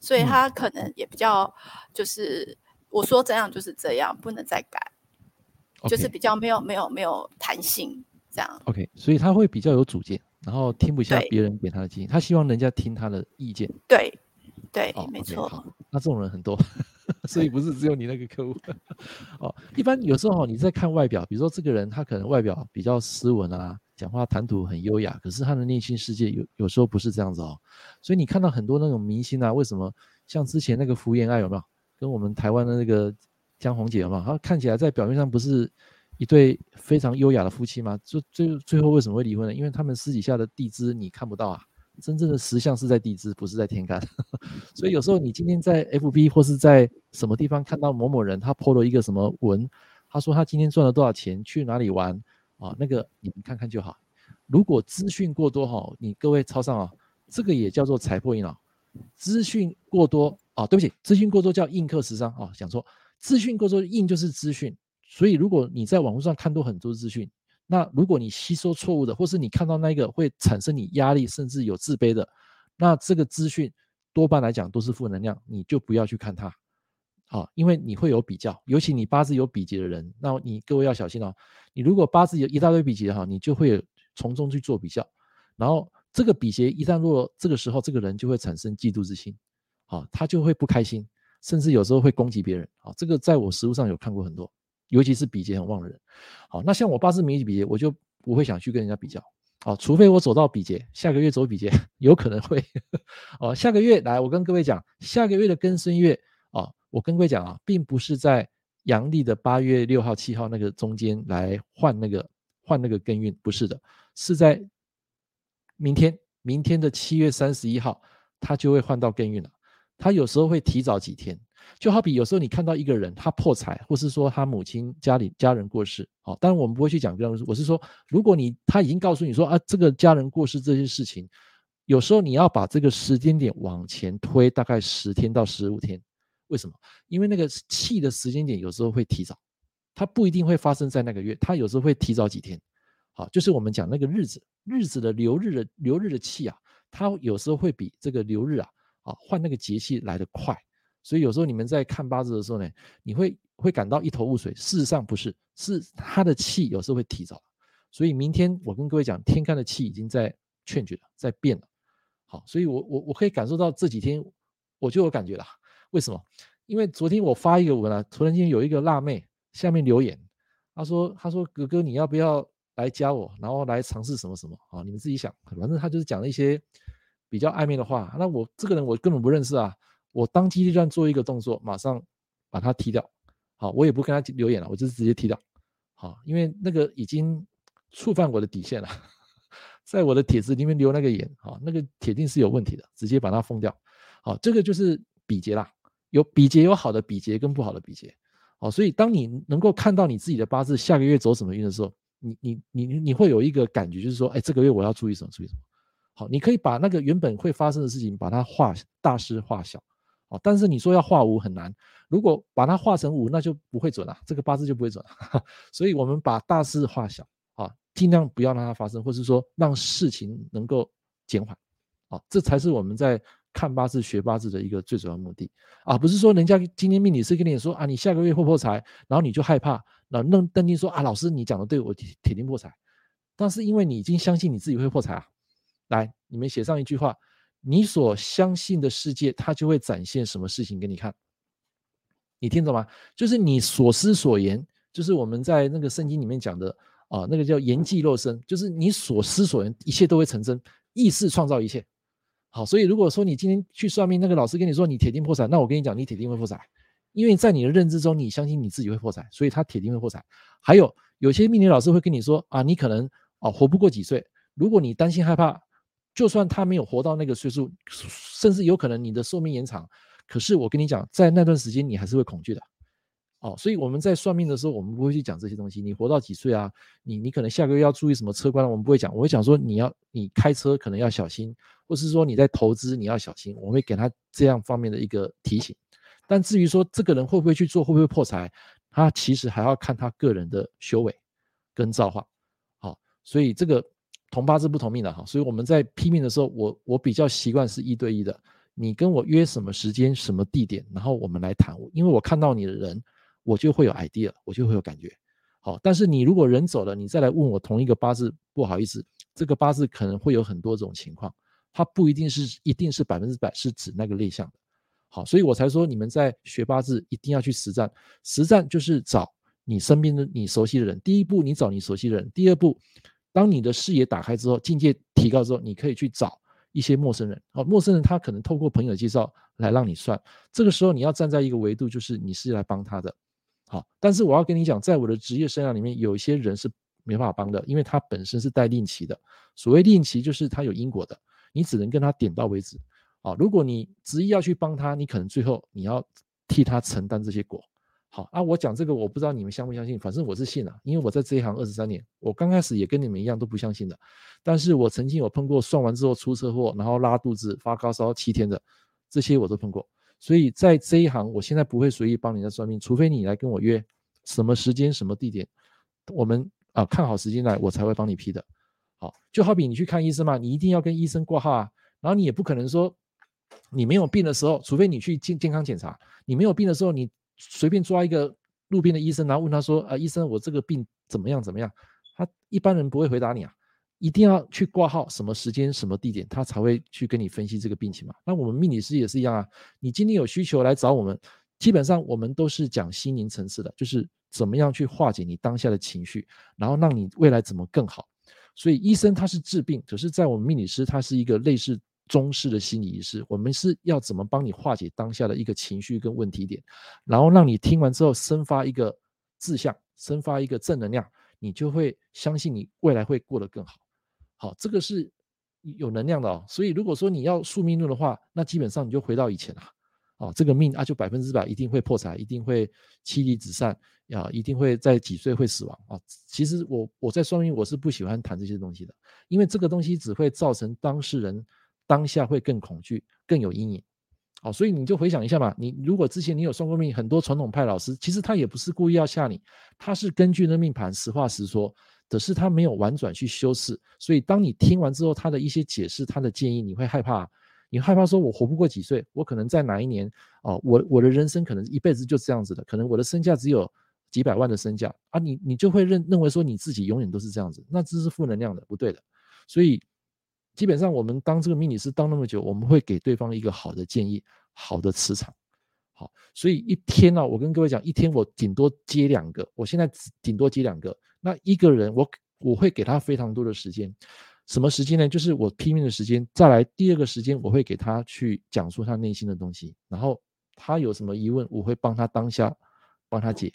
所以他可能也比较就是我说这样就是这样，不能再改，okay. 就是比较没有没有没有弹性这样。OK，所以他会比较有主见，然后听不下别人给他的建议，他希望人家听他的意见。对对，哦、没错。Okay, 那这种人很多，[LAUGHS] 所以不是只有你那个客户。[LAUGHS] 哦，一般有时候你在看外表，比如说这个人他可能外表比较斯文啊。讲话谈吐很优雅，可是他的内心世界有有时候不是这样子哦。所以你看到很多那种明星啊，为什么像之前那个福原爱有没有？跟我们台湾的那个江宏杰有没有？他看起来在表面上不是一对非常优雅的夫妻吗？就最最后为什么会离婚呢？因为他们私底下的地支你看不到啊，真正的实相是在地支，不是在天干。[LAUGHS] 所以有时候你今天在 FB 或是在什么地方看到某某人，他 PO 了一个什么文，他说他今天赚了多少钱，去哪里玩啊？那个你们看看就好。如果资讯过多哈，你各位抄上啊，这个也叫做财破印啊。资讯过多啊，对不起，资讯过多叫印克时伤啊，讲错。资讯过多，印就是资讯，所以如果你在网络上看到很多资讯。那如果你吸收错误的，或是你看到那个会产生你压力，甚至有自卑的，那这个资讯多半来讲都是负能量，你就不要去看它，啊，因为你会有比较，尤其你八字有比劫的人，那你各位要小心哦。你如果八字有一大堆比劫哈，你就会从中去做比较，然后这个比劫一旦落，这个时候这个人就会产生嫉妒之心，啊，他就会不开心，甚至有时候会攻击别人，啊，这个在我实务上有看过很多。尤其是比劫很旺的人，好，那像我八字没比劫，我就不会想去跟人家比较，好，除非我走到比劫，下个月走比劫，[LAUGHS] 有可能会，哦，下个月来，我跟各位讲，下个月的庚申月，啊，我跟各位讲啊，并不是在阳历的八月六号、七号那个中间来换那个换那个庚运，不是的，是在明天，明天的七月三十一号，他就会换到庚运了，他有时候会提早几天。就好比有时候你看到一个人他破财，或是说他母亲家里家人过世，好，当然我们不会去讲这样，我是说，如果你他已经告诉你说啊，这个家人过世这些事情，有时候你要把这个时间点往前推大概十天到十五天，为什么？因为那个气的时间点有时候会提早，它不一定会发生在那个月，它有时候会提早几天，好，就是我们讲那个日子，日子的流日的流日的气啊，它有时候会比这个流日啊啊换那个节气来得快。所以有时候你们在看八字的时候呢，你会会感到一头雾水。事实上不是，是他的气有时候会提早。所以明天我跟各位讲，天干的气已经在 change 了，在变了。好，所以我我我可以感受到这几天我就有感觉了。为什么？因为昨天我发一个文啊，突然间有一个辣妹下面留言，她说她说哥哥你要不要来加我，然后来尝试什么什么啊？你们自己想，反正她就是讲了一些比较暧昧的话。那我这个人我根本不认识啊。我当机立断做一个动作，马上把他踢掉。好，我也不跟他留言了，我就是直接踢掉。好，因为那个已经触犯我的底线了，[LAUGHS] 在我的帖子里面留那个言，好，那个铁定是有问题的，直接把它封掉。好，这个就是比劫啦，有比劫有好的比劫跟不好的比劫。好，所以当你能够看到你自己的八字下个月走什么运的时候，你你你你会有一个感觉，就是说，哎，这个月我要注意什么？注意什么？好，你可以把那个原本会发生的事情，把它化大事化小。哦但是你说要化无很难，如果把它化成无，那就不会准了，这个八字就不会准了。[LAUGHS] 所以我们把大事化小啊，尽量不要让它发生，或是说让事情能够减缓啊，这才是我们在看八字、学八字的一个最主要目的啊，不是说人家今天命理师跟你说啊，你下个月会破财，然后你就害怕，那认认定说啊，老师你讲的对，我铁铁定破财，但是因为你已经相信你自己会破财啊，来，你们写上一句话。你所相信的世界，它就会展现什么事情给你看。你听懂吗？就是你所思所言，就是我们在那个圣经里面讲的啊，那个叫言既肉身，就是你所思所言，一切都会成真。意识创造一切。好，所以如果说你今天去算命，那个老师跟你说你铁定破产，那我跟你讲，你铁定会破产，因为在你的认知中，你相信你自己会破产，所以他铁定会破产。还有有些命理老师会跟你说啊，你可能啊活不过几岁，如果你担心害怕。就算他没有活到那个岁数，甚至有可能你的寿命延长，可是我跟你讲，在那段时间你还是会恐惧的，哦，所以我们在算命的时候，我们不会去讲这些东西。你活到几岁啊？你你可能下个月要注意什么车关，我们不会讲。我会讲说你要你开车可能要小心，或是说你在投资你要小心，我会给他这样方面的一个提醒。但至于说这个人会不会去做，会不会破财，他其实还要看他个人的修为跟造化。好，所以这个。同八字不同命的哈，所以我们在批命的时候，我我比较习惯是一对一的。你跟我约什么时间、什么地点，然后我们来谈。因为我看到你的人，我就会有 idea，我就会有感觉。好，但是你如果人走了，你再来问我同一个八字，不好意思，这个八字可能会有很多种情况，它不一定是一定是百分之百是指那个类象的。好，所以我才说你们在学八字一定要去实战，实战就是找你身边的你熟悉的人。第一步，你找你熟悉的人；第二步。当你的视野打开之后，境界提高之后，你可以去找一些陌生人。哦，陌生人他可能透过朋友介绍来让你算。这个时候你要站在一个维度，就是你是来帮他的。好，但是我要跟你讲，在我的职业生涯里面，有一些人是没办法帮的，因为他本身是带令旗的。所谓令旗，就是他有因果的。你只能跟他点到为止。啊，如果你执意要去帮他，你可能最后你要替他承担这些果。好啊，我讲这个我不知道你们相不相信，反正我是信了，因为我在这一行二十三年，我刚开始也跟你们一样都不相信的，但是我曾经有碰过算完之后出车祸，然后拉肚子、发高烧七天的，这些我都碰过，所以在这一行，我现在不会随意帮人家算命，除非你来跟我约什么时间、什么地点，我们啊看好时间来，我才会帮你批的。好，就好比你去看医生嘛，你一定要跟医生挂号啊，然后你也不可能说你没有病的时候，除非你去健健康检查，你没有病的时候你。随便抓一个路边的医生，然后问他说：“啊，医生，我这个病怎么样？怎么样？”他一般人不会回答你啊，一定要去挂号，什么时间、什么地点，他才会去跟你分析这个病情嘛。那我们命理师也是一样啊，你今天有需求来找我们，基本上我们都是讲心灵层次的，就是怎么样去化解你当下的情绪，然后让你未来怎么更好。所以医生他是治病，可是在我们命理师，他是一个类似。中式的心理仪式，我们是要怎么帮你化解当下的一个情绪跟问题点，然后让你听完之后生发一个志向，生发一个正能量，你就会相信你未来会过得更好。好，这个是有能量的哦。所以如果说你要宿命论的话，那基本上你就回到以前了。哦，这个命啊，就百分之百一定会破财，一定会妻离子散，啊，一定会在几岁会死亡啊。其实我我在说明，我是不喜欢谈这些东西的，因为这个东西只会造成当事人。当下会更恐惧，更有阴影，好，所以你就回想一下嘛。你如果之前你有算过命，很多传统派老师其实他也不是故意要吓你，他是根据那命盘实话实说，只是他没有婉转去修饰。所以当你听完之后，他的一些解释，他的建议，你会害怕，你害怕说，我活不过几岁，我可能在哪一年哦，我我的人生可能一辈子就这样子的，可能我的身价只有几百万的身价啊，你你就会认认为说你自己永远都是这样子，那这是负能量的，不对的，所以。基本上，我们当这个命理师当那么久，我们会给对方一个好的建议，好的磁场。好，所以一天呢、我跟各位讲，一天我顶多接两个，我现在顶多接两个。那一个人，我我会给他非常多的时间，什么时间呢？就是我拼命的时间。再来第二个时间，我会给他去讲述他内心的东西，然后他有什么疑问，我会帮他当下帮他解，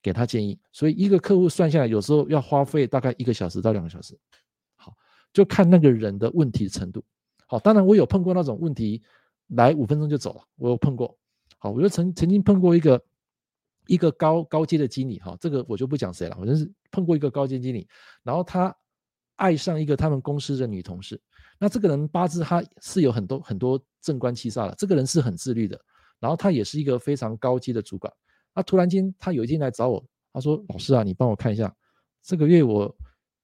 给他建议。所以一个客户算下来，有时候要花费大概一个小时到两个小时。就看那个人的问题程度，好，当然我有碰过那种问题，来五分钟就走了，我有碰过，好，我就曾曾经碰过一个一个高高阶的经理，哈，这个我就不讲谁了，我就是碰过一个高阶经理，然后他爱上一个他们公司的女同事，那这个人八字他是有很多很多正官七煞的，这个人是很自律的，然后他也是一个非常高阶的主管，他突然间他有一天来找我，他说老师啊，你帮我看一下，这个月我。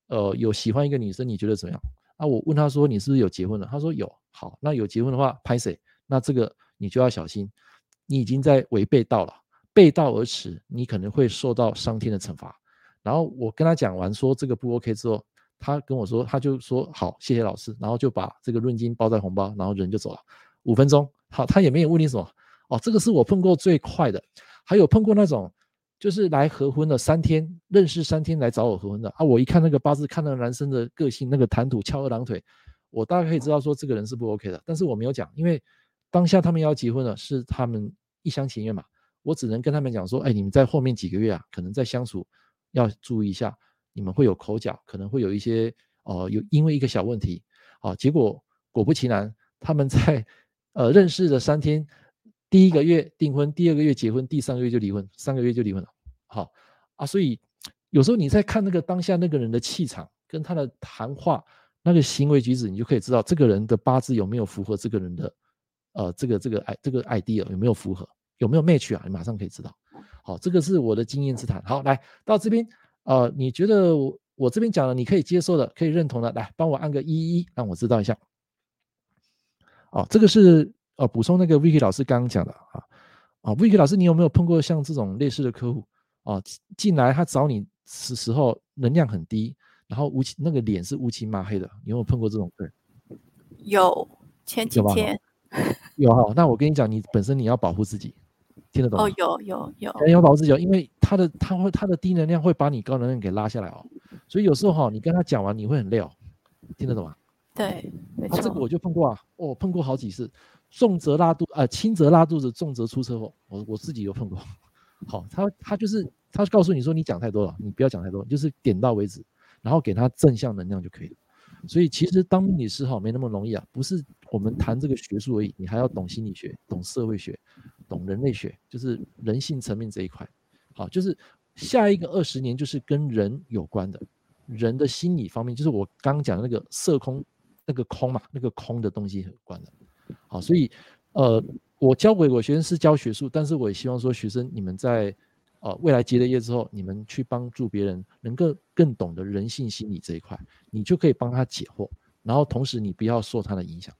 呃，有喜欢一个女生，你觉得怎么样？啊，我问他说，你是不是有结婚了？他说有。好，那有结婚的话，拍谁？那这个你就要小心，你已经在违背道了，背道而驰，你可能会受到上天的惩罚。然后我跟他讲完说这个不 OK 之后，他跟我说，他就说好，谢谢老师，然后就把这个论金包在红包，然后人就走了。五分钟，好，他也没有问你什么。哦，这个是我碰过最快的，还有碰过那种。就是来合婚了三天，认识三天来找我合婚的啊！我一看那个八字，看那个男生的个性，那个谈吐翘二郎腿，我大概可以知道说这个人是不 OK 的。但是我没有讲，因为当下他们要结婚了，是他们一厢情愿嘛。我只能跟他们讲说，哎，你们在后面几个月啊，可能在相处要注意一下，你们会有口角，可能会有一些哦、呃，有因为一个小问题啊。结果果不其然，他们在呃认识了三天，第一个月订婚，第二个月结婚，第三个月就离婚，三个月就离婚了。好啊，所以有时候你在看那个当下那个人的气场跟他的谈话，那个行为举止，你就可以知道这个人的八字有没有符合这个人的，呃，这个这个 i 这个 idea 有没有符合，有没有 match 啊？你马上可以知道。好，这个是我的经验之谈。好，来到这边，呃，你觉得我我这边讲的你可以接受的，可以认同的，来帮我按个一一，让我知道一下。哦，这个是呃补充那个 Vicky 老师刚刚讲的啊啊，Vicky 老师，你有没有碰过像这种类似的客户？哦，进来他找你时时候能量很低，然后乌漆那个脸是乌漆嘛黑的，你有没有碰过这种？对，有前几天有哈。那我跟你讲，你本身你要保护自己，听得懂吗？哦，有有有，你要保护自己，因为他的他会他的低能量会把你高能量给拉下来哦。所以有时候哈，你跟他讲完你会很累哦，听得懂吗？对，没错。啊，这个我就碰过啊，哦，碰过好几次，重则拉肚呃，轻则拉肚子，重则出车祸，我我自己有碰过。好，他他就是他告诉你说，你讲太多了，你不要讲太多，就是点到为止，然后给他正向能量就可以了。所以其实当命理师哈没那么容易啊，不是我们谈这个学术而已，你还要懂心理学、懂社会学、懂人类学，就是人性层面这一块。好，就是下一个二十年就是跟人有关的，人的心理方面，就是我刚刚讲的那个色空，那个空嘛，那个空的东西有关的。好，所以呃，我教给我学生是教学术，但是我也希望说学生你们在。呃，未来结了业之后，你们去帮助别人，能够更懂得人性心理这一块，你就可以帮他解惑。然后同时，你不要受他的影响，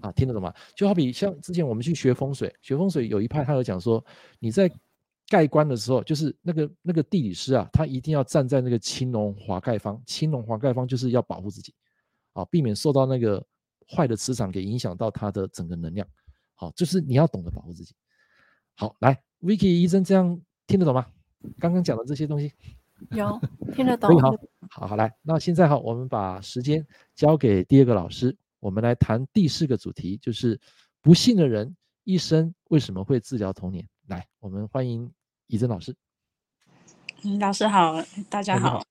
啊，听得懂吗？就好比像之前我们去学风水，学风水有一派他有讲说，你在盖棺的时候，就是那个那个地理师啊，他一定要站在那个青龙华盖方，青龙华盖方就是要保护自己，啊，避免受到那个坏的磁场给影响到他的整个能量。好，就是你要懂得保护自己。好，来，Vicky 医生这样。听得懂吗？刚刚讲的这些东西，有听得 [LAUGHS] 懂。好，好，好，来，那现在哈，我们把时间交给第二个老师，我们来谈第四个主题，就是不幸的人一生为什么会治疗童年？来，我们欢迎怡珍老师。嗯，老师好，大家好。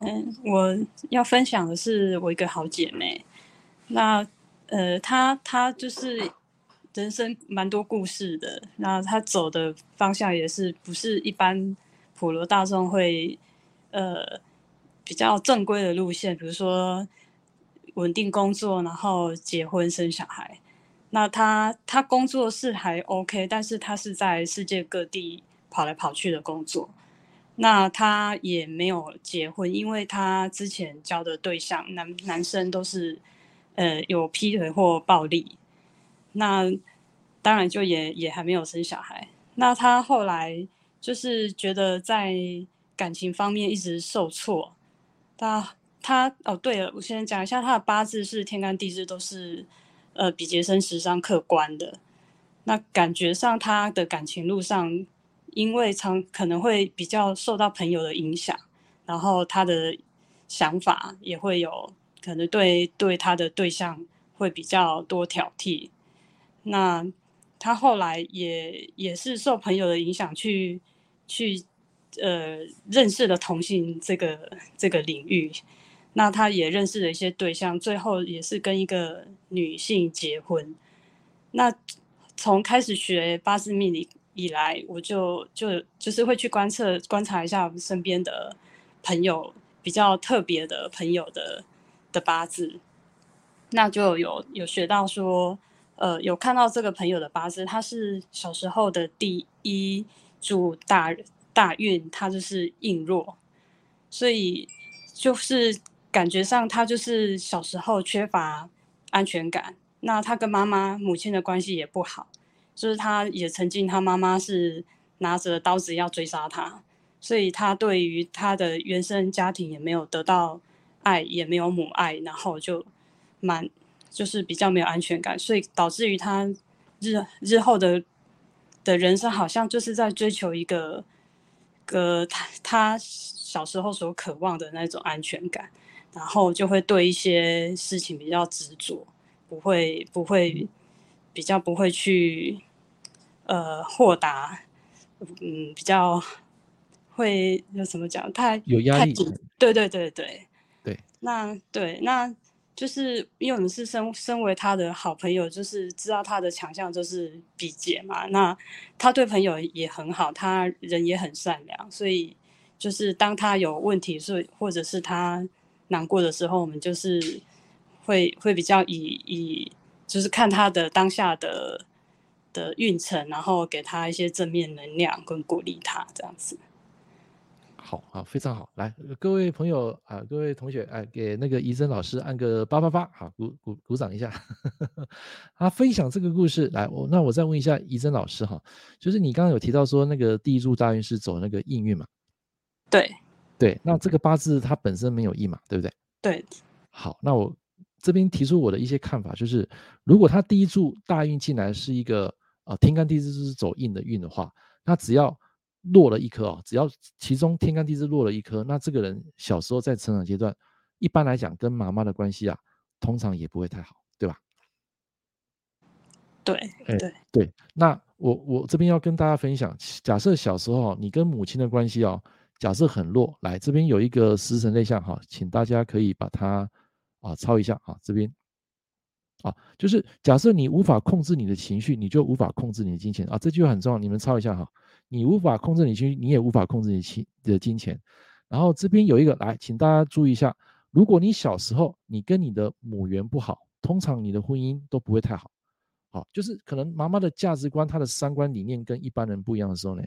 嗯，我要分享的是我一个好姐妹，那呃，她她就是。人生蛮多故事的，那他走的方向也是不是一般普罗大众会呃比较正规的路线，比如说稳定工作，然后结婚生小孩。那他他工作是还 OK，但是他是在世界各地跑来跑去的工作。那他也没有结婚，因为他之前交的对象男男生都是呃有劈腿或暴力。那当然就也也还没有生小孩。那他后来就是觉得在感情方面一直受挫。他他哦对了，我先讲一下他的八字是天干地支都是呃比劫生食伤客观的。那感觉上他的感情路上，因为常可能会比较受到朋友的影响，然后他的想法也会有可能对对他的对象会比较多挑剔。那他后来也也是受朋友的影响去去呃认识了同性这个这个领域，那他也认识了一些对象，最后也是跟一个女性结婚。那从开始学八字命理以来，我就就就是会去观测观察一下我们身边的朋友比较特别的朋友的的八字，那就有有学到说。呃，有看到这个朋友的八字，他是小时候的第一柱大大运，他就是硬弱，所以就是感觉上他就是小时候缺乏安全感。那他跟妈妈母亲的关系也不好，就是他也曾经他妈妈是拿着刀子要追杀他，所以他对于他的原生家庭也没有得到爱，也没有母爱，然后就蛮。就是比较没有安全感，所以导致于他日日后的的人生好像就是在追求一个个他他小时候所渴望的那种安全感，然后就会对一些事情比较执着，不会不会比较不会去呃豁达，嗯，比较会要怎么讲？太有压力，对对对对对，那对那。就是因为我们是身身为他的好朋友，就是知道他的强项就是比劫嘛。那他对朋友也很好，他人也很善良，所以就是当他有问题，是或者是他难过的时候，我们就是会会比较以以就是看他的当下的的运程，然后给他一些正面能量跟鼓励他这样子。好好，非常好。来，各位朋友啊，各位同学，哎，给那个怡珍老师按个八八八，好，鼓鼓鼓掌一下。[LAUGHS] 他分享这个故事，来，我那我再问一下怡珍老师哈，就是你刚刚有提到说那个第一柱大运是走那个印运嘛？对，对，那这个八字它本身没有印嘛，对不对？对。好，那我这边提出我的一些看法，就是如果他第一柱大运进来是一个啊、呃、天干地支是走印的运的话，那只要。落了一颗哦，只要其中天干地支落了一颗，那这个人小时候在成长阶段，一般来讲跟妈妈的关系啊，通常也不会太好，对吧？对，对，欸、对。那我我这边要跟大家分享，假设小时候你跟母亲的关系哦，假设很弱，来这边有一个食神类象哈，请大家可以把它啊，抄一下啊，这边啊，就是假设你无法控制你的情绪，你就无法控制你的金钱啊，这句话很重要，你们抄一下哈。你无法控制你情绪，你也无法控制你情的金钱。然后这边有一个来，请大家注意一下，如果你小时候你跟你的母缘不好，通常你的婚姻都不会太好。好，就是可能妈妈的价值观、她的三观理念跟一般人不一样的时候呢，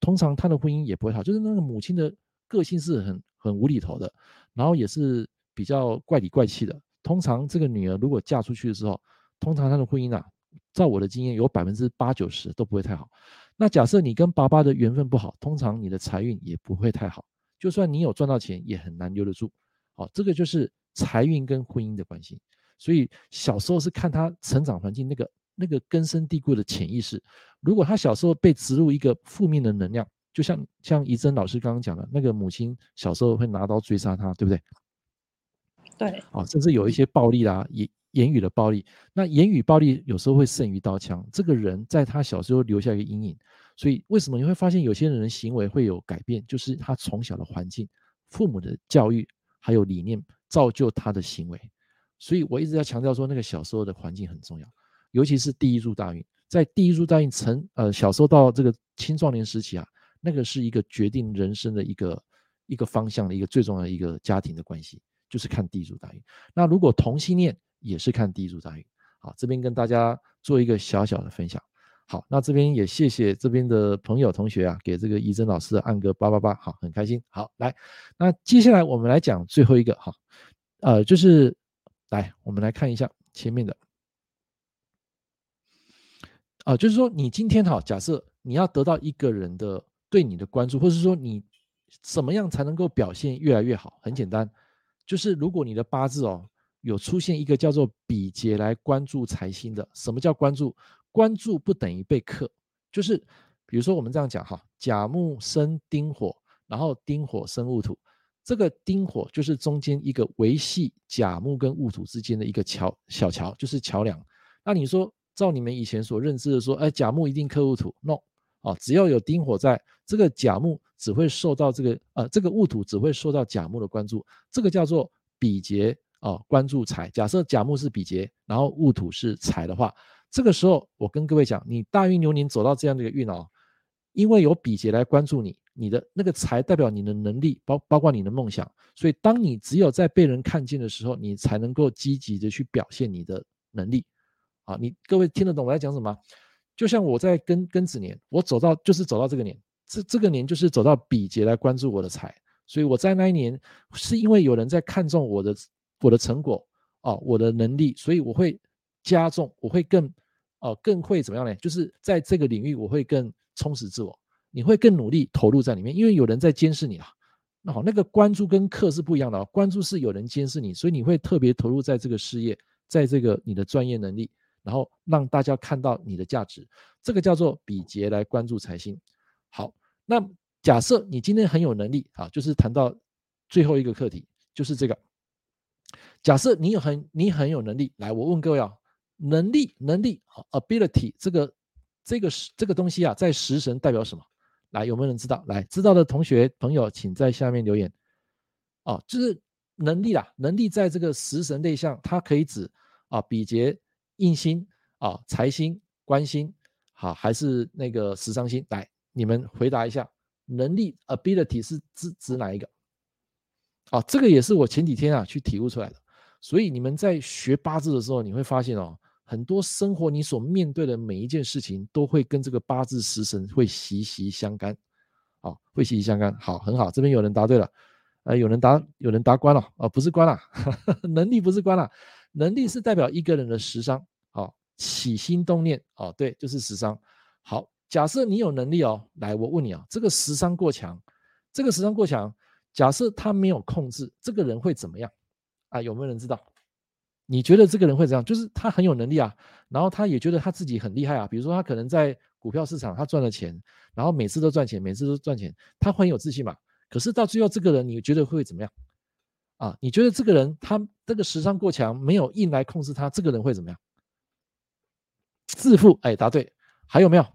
通常她的婚姻也不会好。就是那个母亲的个性是很很无厘头的，然后也是比较怪里怪气的。通常这个女儿如果嫁出去的时候，通常她的婚姻啊，照我的经验，有百分之八九十都不会太好。那假设你跟爸爸的缘分不好，通常你的财运也不会太好。就算你有赚到钱，也很难留得住。好，这个就是财运跟婚姻的关系。所以小时候是看他成长环境那个。那个根深蒂固的潜意识，如果他小时候被植入一个负面的能量，就像像怡珍老师刚刚讲的，那个母亲小时候会拿刀追杀他，对不对？对，啊，甚至有一些暴力啦，言言语的暴力，那言语暴力有时候会胜于刀枪。这个人在他小时候留下一个阴影，所以为什么你会发现有些人行为会有改变，就是他从小的环境、父母的教育还有理念造就他的行为。所以我一直在强调说，那个小时候的环境很重要。尤其是第一柱大运，在第一柱大运成呃小时候到这个青壮年时期啊，那个是一个决定人生的一个一个方向的一个最重要的一个家庭的关系，就是看第一柱大运。那如果同性恋也是看第一组大运。好，这边跟大家做一个小小的分享。好，那这边也谢谢这边的朋友同学啊，给这个怡珍老师按个八八八，好，很开心。好，来，那接下来我们来讲最后一个哈，呃，就是来我们来看一下前面的。啊，就是说，你今天哈，假设你要得到一个人的对你的关注，或者是说你怎么样才能够表现越来越好？很简单，就是如果你的八字哦有出现一个叫做比劫来关注财星的，什么叫关注？关注不等于被克，就是比如说我们这样讲哈，甲木生丁火，然后丁火生戊土，这个丁火就是中间一个维系甲木跟戊土之间的一个桥小桥，就是桥梁。那你说？照你们以前所认知的说，哎，甲木一定克戊土，no，啊，只要有丁火在，这个甲木只会受到这个，呃，这个戊土只会受到甲木的关注，这个叫做比劫哦，关注财。假设甲木是比劫，然后戊土是财的话，这个时候我跟各位讲，你大运流年走到这样的一个运哦，因为有比劫来关注你，你的那个财代表你的能力，包包括你的梦想，所以当你只有在被人看见的时候，你才能够积极的去表现你的能力。啊，你各位听得懂我在讲什么？就像我在庚庚子年，我走到就是走到这个年，这这个年就是走到比劫来关注我的财，所以我在那一年是因为有人在看重我的我的成果哦，我的能力，所以我会加重，我会更哦更会怎么样呢？就是在这个领域我会更充实自我，你会更努力投入在里面，因为有人在监视你啊。那好，那个关注跟课是不一样的哦，关注是有人监视你，所以你会特别投入在这个事业，在这个你的专业能力。然后让大家看到你的价值，这个叫做比劫来关注财星。好，那假设你今天很有能力啊，就是谈到最后一个课题，就是这个。假设你有很你很有能力，来，我问各位啊，能力能力好 ability 这个这个是这个东西啊，在食神代表什么？来，有没有人知道？来，知道的同学朋友，请在下面留言。哦，就是能力啦，能力在这个食神对象，它可以指啊比劫。印星啊，财星、官星，好，还是那个食伤星？来，你们回答一下，能力 ability 是指指哪一个？啊，这个也是我前几天啊去体悟出来的。所以你们在学八字的时候，你会发现哦，很多生活你所面对的每一件事情，都会跟这个八字食神会息息相干。啊，会息息相干。好，很好，这边有人答对了，呃，有人答，有人答官了，啊，不是官了，[LAUGHS] 能力不是官了。能力是代表一个人的食伤，好，起心动念，哦，对，就是食伤。好，假设你有能力哦，来，我问你啊，这个食伤过强，这个食伤过强，假设他没有控制，这个人会怎么样？啊，有没有人知道？你觉得这个人会怎样？就是他很有能力啊，然后他也觉得他自己很厉害啊。比如说他可能在股票市场他赚了钱，然后每次都赚钱，每次都赚钱，他很有自信嘛。可是到最后，这个人你觉得会怎么样？啊，你觉得这个人他这个时尚过强，没有硬来控制他，这个人会怎么样？自负，哎，答对。还有没有？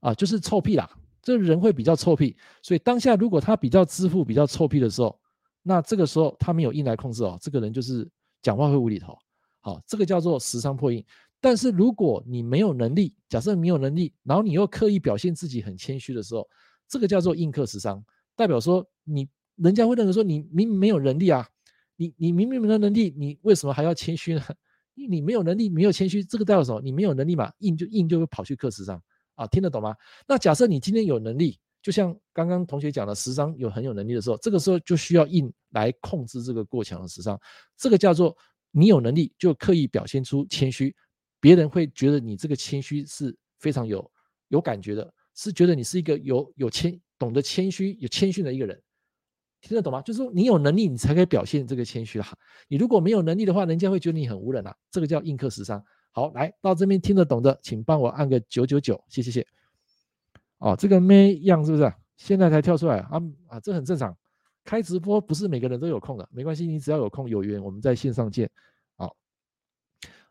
啊，就是臭屁啦，这人会比较臭屁。所以当下如果他比较自负、比较臭屁的时候，那这个时候他没有印来控制哦，这个人就是讲话会无厘头，好，这个叫做时商破印。但是如果你没有能力，假设没有能力，然后你又刻意表现自己很谦虚的时候，这个叫做印克时商，代表说你人家会认为说你明明没有能力啊，你你明明没有能力，你为什么还要谦虚呢？[LAUGHS] 因为你没有能力，没有谦虚，这个代表什么？你没有能力嘛，印就印就会跑去克时商啊，听得懂吗？那假设你今天有能力，就像刚刚同学讲的，时商有很有能力的时候，这个时候就需要印来控制这个过强的时商，这个叫做你有能力就刻意表现出谦虚，别人会觉得你这个谦虚是非常有有感觉的，是觉得你是一个有有谦懂得谦虚有谦逊的一个人。听得懂吗？就是说你有能力，你才可以表现这个谦虚啦。你如果没有能力的话，人家会觉得你很无能啊。这个叫印克时商。好，来到这边听得懂的，请帮我按个九九九，谢谢谢。哦，这个咩样是不是？现在才跳出来啊啊，这很正常。开直播不是每个人都有空的，没关系，你只要有空有缘，我们在线上见。哦，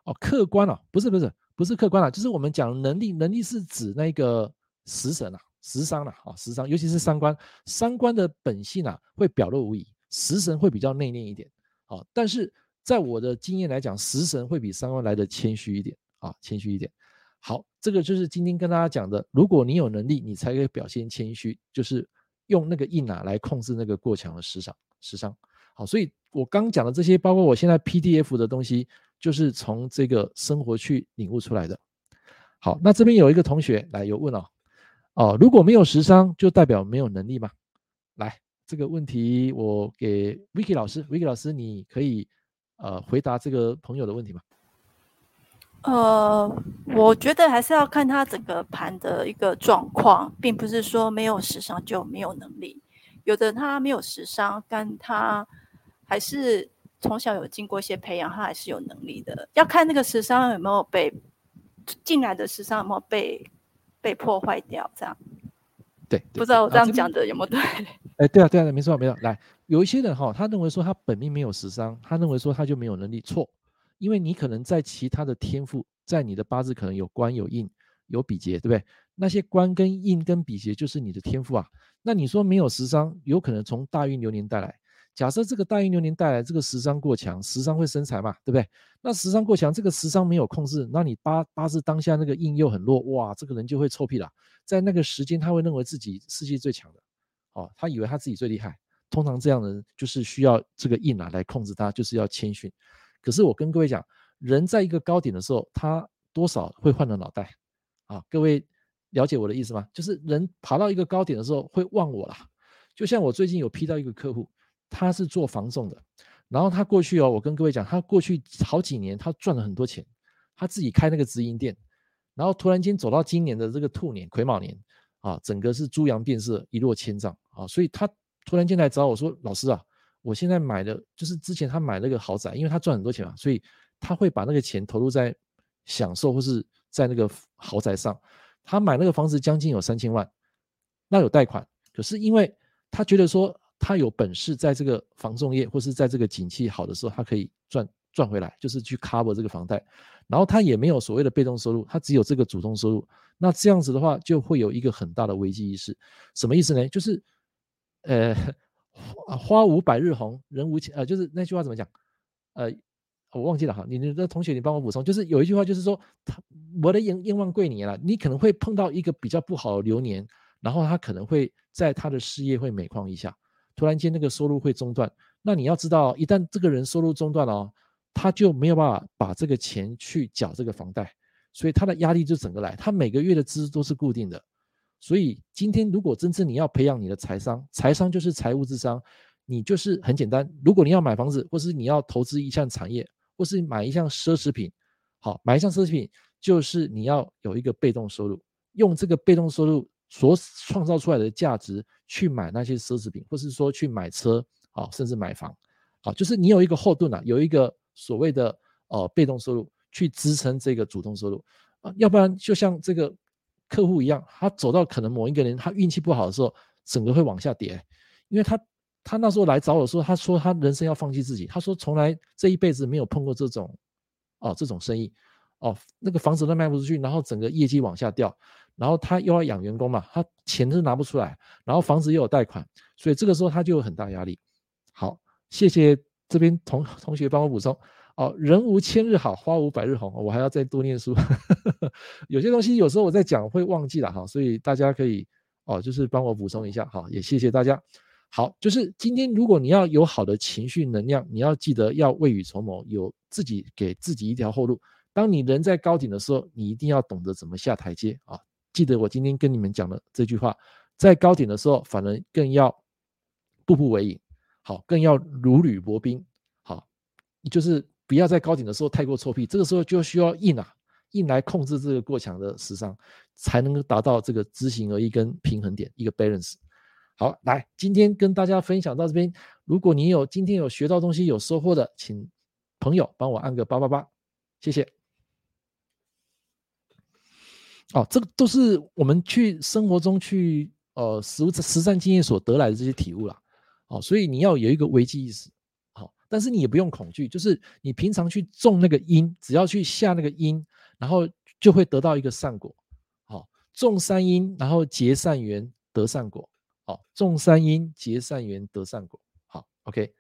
哦，客观啊，不是不是不是客观啊，就是我们讲能力，能力是指那个食神啊。食伤了啊，食伤，尤其是三观，三观的本性啊，会表露无遗，食神会比较内敛一点，啊，但是在我的经验来讲，食神会比三观来的谦虚一点，啊，谦虚一点。好，这个就是今天跟大家讲的，如果你有能力，你才可以表现谦虚，就是用那个印啊来控制那个过强的时尚时尚。好，所以我刚讲的这些，包括我现在 PDF 的东西，就是从这个生活去领悟出来的。好，那这边有一个同学来有问哦。哦，如果没有食伤，就代表没有能力吗？来，这个问题我给 Vicky 老师，Vicky 老师，你可以呃回答这个朋友的问题吗？呃，我觉得还是要看他整个盘的一个状况，并不是说没有时商就没有能力。有的他没有时商，但他还是从小有经过一些培养，他还是有能力的。要看那个时商有没有被进来的时商有没有被。被破坏掉，这样，对，对，不知道我这样讲的有没有对？[LAUGHS] 哎，对啊，对啊，没错，没错。来，有一些人哈，他认为说他本命没有时商，他认为说他就没有能力，错，因为你可能在其他的天赋，在你的八字可能有官有印有比劫，对不对？那些官跟印跟比劫就是你的天赋啊。那你说没有食伤，有可能从大运流年带来。假设这个大运流年带来这个食伤过强，食伤会生财嘛，对不对？那食伤过强，这个食伤没有控制，那你八八字当下那个印又很弱，哇，这个人就会臭屁了。在那个时间，他会认为自己世界最强的，哦，他以为他自己最厉害。通常这样的人就是需要这个印啊来控制他，就是要谦逊。可是我跟各位讲，人在一个高点的时候，他多少会换了脑袋啊。各位了解我的意思吗？就是人爬到一个高点的时候会忘我了。就像我最近有批到一个客户。他是做房仲的，然后他过去哦，我跟各位讲，他过去好几年他赚了很多钱，他自己开那个直营店，然后突然间走到今年的这个兔年癸卯年啊，整个是猪羊变色，一落千丈啊，所以他突然间来找我说：“老师啊，我现在买的就是之前他买那个豪宅，因为他赚很多钱嘛，所以他会把那个钱投入在享受或是在那个豪宅上。他买那个房子将近有三千万，那有贷款，可是因为他觉得说。”他有本事在这个房仲业，或是在这个景气好的时候，他可以赚赚回来，就是去 cover 这个房贷。然后他也没有所谓的被动收入，他只有这个主动收入。那这样子的话，就会有一个很大的危机意识。什么意思呢？就是，呃，花花无百日红，人无千，呃，就是那句话怎么讲？呃，我忘记了哈。你你的同学，你帮我补充。就是有一句话，就是说，他我的愿愿望贵年了，你可能会碰到一个比较不好的流年，然后他可能会在他的事业会每况愈下。突然间那个收入会中断，那你要知道，一旦这个人收入中断了，他就没有办法把这个钱去缴这个房贷，所以他的压力就整个来，他每个月的支出都是固定的。所以今天如果真正你要培养你的财商，财商就是财务智商，你就是很简单，如果你要买房子，或是你要投资一项产业，或是买一项奢侈品，好，买一项奢侈品就是你要有一个被动收入，用这个被动收入。所创造出来的价值去买那些奢侈品，或是说去买车啊，甚至买房，啊，就是你有一个后盾啊，有一个所谓的呃被动收入去支撑这个主动收入啊，要不然就像这个客户一样，他走到可能某一个人他运气不好的时候，整个会往下跌，因为他他那时候来找我说，他说他人生要放弃自己，他说从来这一辈子没有碰过这种哦这种生意哦，那个房子都卖不出去，然后整个业绩往下掉。然后他又要养员工嘛，他钱是拿不出来，然后房子又有贷款，所以这个时候他就有很大压力。好，谢谢这边同同学帮我补充哦，人无千日好，花无百日红，我还要再多念书。[LAUGHS] 有些东西有时候我在讲会忘记了哈，所以大家可以哦，就是帮我补充一下哈，也谢谢大家。好，就是今天如果你要有好的情绪能量，你要记得要未雨绸缪，有自己给自己一条后路。当你人在高顶的时候，你一定要懂得怎么下台阶啊！记得我今天跟你们讲的这句话，在高顶的时候，反而更要步步为营，好，更要如履薄冰，好，就是不要在高点的时候太过臭屁，这个时候就需要硬啊，硬来控制这个过强的时尚，才能够达到这个知行合一跟平衡点一个 balance。好，来，今天跟大家分享到这边。如果你有今天有学到东西、有收获的，请朋友帮我按个八八八，谢谢。哦，这个都是我们去生活中去呃实实战经验所得来的这些体悟啦。哦，所以你要有一个危机意识。但是你也不用恐惧，就是你平常去种那个因，只要去下那个因，然后就会得到一个善果。好，种善因，然后结善缘，得善果。好，种善因结善缘得善果。好，OK，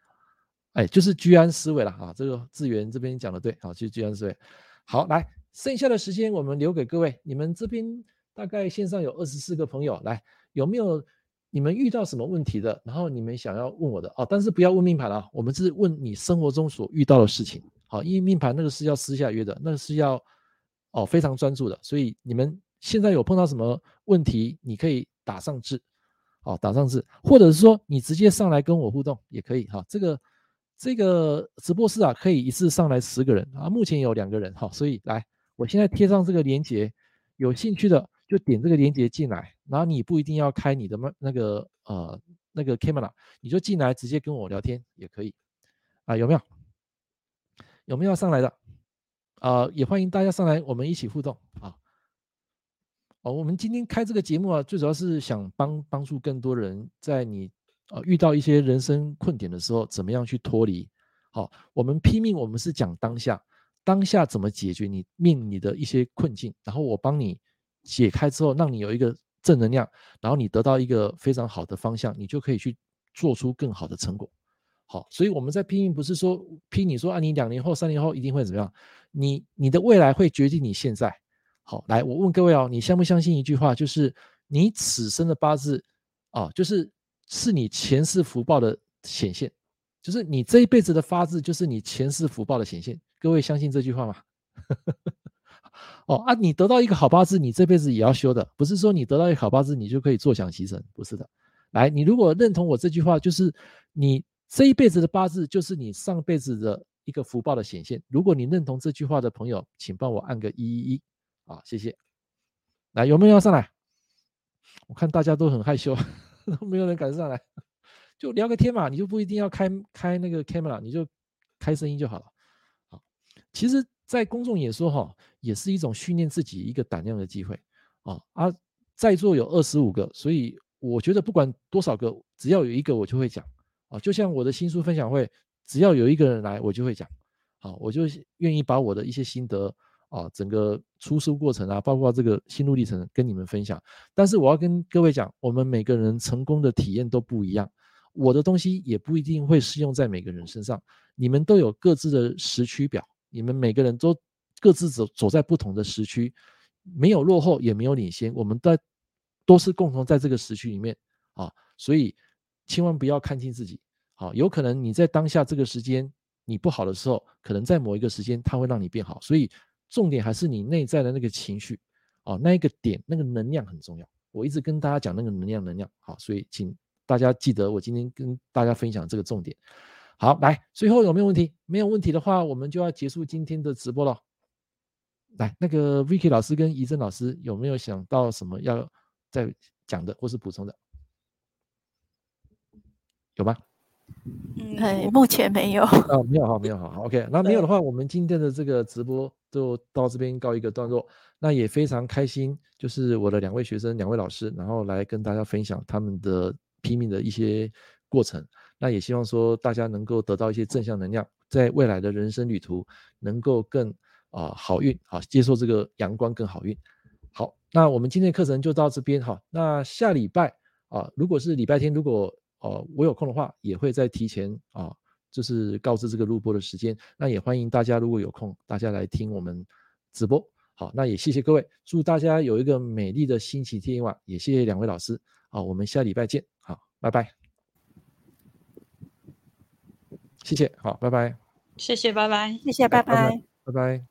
哎，就是居安思危了啊。这个智源这边讲的对，好，就居安思危。好，来，剩下的时间我们留给各位。你们这边大概线上有二十四个朋友，来，有没有你们遇到什么问题的？然后你们想要问我的哦，但是不要问命盘啊，我们是问你生活中所遇到的事情。好，因为命盘那个是要私下约的，那个是要哦非常专注的，所以你们现在有碰到什么问题，你可以打上字。好，打上字，或者是说你直接上来跟我互动也可以哈。这个这个直播室啊，可以一次上来十个人啊，目前有两个人哈，所以来，我现在贴上这个链接，有兴趣的就点这个链接进来，然后你不一定要开你的那个呃那个 camera，你就进来直接跟我聊天也可以啊，有没有？有没有上来的？啊，也欢迎大家上来，我们一起互动啊。哦，我们今天开这个节目啊，最主要是想帮帮助更多人，在你呃遇到一些人生困点的时候，怎么样去脱离？好，我们拼命，我们是讲当下，当下怎么解决你面临的一些困境，然后我帮你解开之后，让你有一个正能量，然后你得到一个非常好的方向，你就可以去做出更好的成果。好，所以我们在拼命，不是说拼你说啊，你两年后、三年后一定会怎么样？你你的未来会决定你现在。好，来，我问各位哦，你相不相信一句话，就是你此生的八字啊，就是是你前世福报的显现，就是你这一辈子的八字，就是你前世福报的显现。各位相信这句话吗？哦啊，你得到一个好八字，你这辈子也要修的，不是说你得到一个好八字，你就可以坐享其成，不是的。来，你如果认同我这句话，就是你这一辈子的八字，就是你上辈子的一个福报的显现。如果你认同这句话的朋友，请帮我按个一一一。好，谢谢。来，有没有要上来？我看大家都很害羞，[LAUGHS] 都没有人敢上来。就聊个天嘛，你就不一定要开开那个 camera，你就开声音就好了。好，其实，在公众演说哈，也是一种训练自己一个胆量的机会啊。啊，在座有二十五个，所以我觉得不管多少个，只要有一个我就会讲啊。就像我的新书分享会，只要有一个人来，我就会讲。好，我就愿意把我的一些心得。啊，整个出书过程啊，包括这个心路历程，跟你们分享。但是我要跟各位讲，我们每个人成功的体验都不一样，我的东西也不一定会适用在每个人身上。你们都有各自的时区表，你们每个人都各自走走在不同的时区，没有落后，也没有领先，我们在都是共同在这个时区里面啊。所以千万不要看轻自己。好，有可能你在当下这个时间你不好的时候，可能在某一个时间它会让你变好。所以。重点还是你内在的那个情绪，啊，那一个点，那个能量很重要。我一直跟大家讲那个能量，能量好，所以请大家记得我今天跟大家分享这个重点。好，来，最后有没有问题？没有问题的话，我们就要结束今天的直播了。来，那个 Vicky 老师跟怡珍老师有没有想到什么要再讲的或是补充的？有吗？嗯，目前没有。哦，没有哈，没有哈。OK，那没有的话，我们今天的这个直播。就到这边告一个段落，那也非常开心，就是我的两位学生、两位老师，然后来跟大家分享他们的拼命的一些过程。那也希望说大家能够得到一些正向能量在未来的人生旅途能够更啊好运啊接受这个阳光更好运。好那我们今天的课程就到这边哈。那下礼拜啊如果是礼拜天如果呃我有空的话也会再提前啊就是告知这个录播的时间。那也欢迎大家如果有空大家来听我们直播。好那也谢谢各位祝大家有一个美丽的星期天晚也谢谢两位老师。好我们下礼拜见。好拜拜。谢谢好拜拜。谢谢拜拜。谢谢拜拜拜。拜。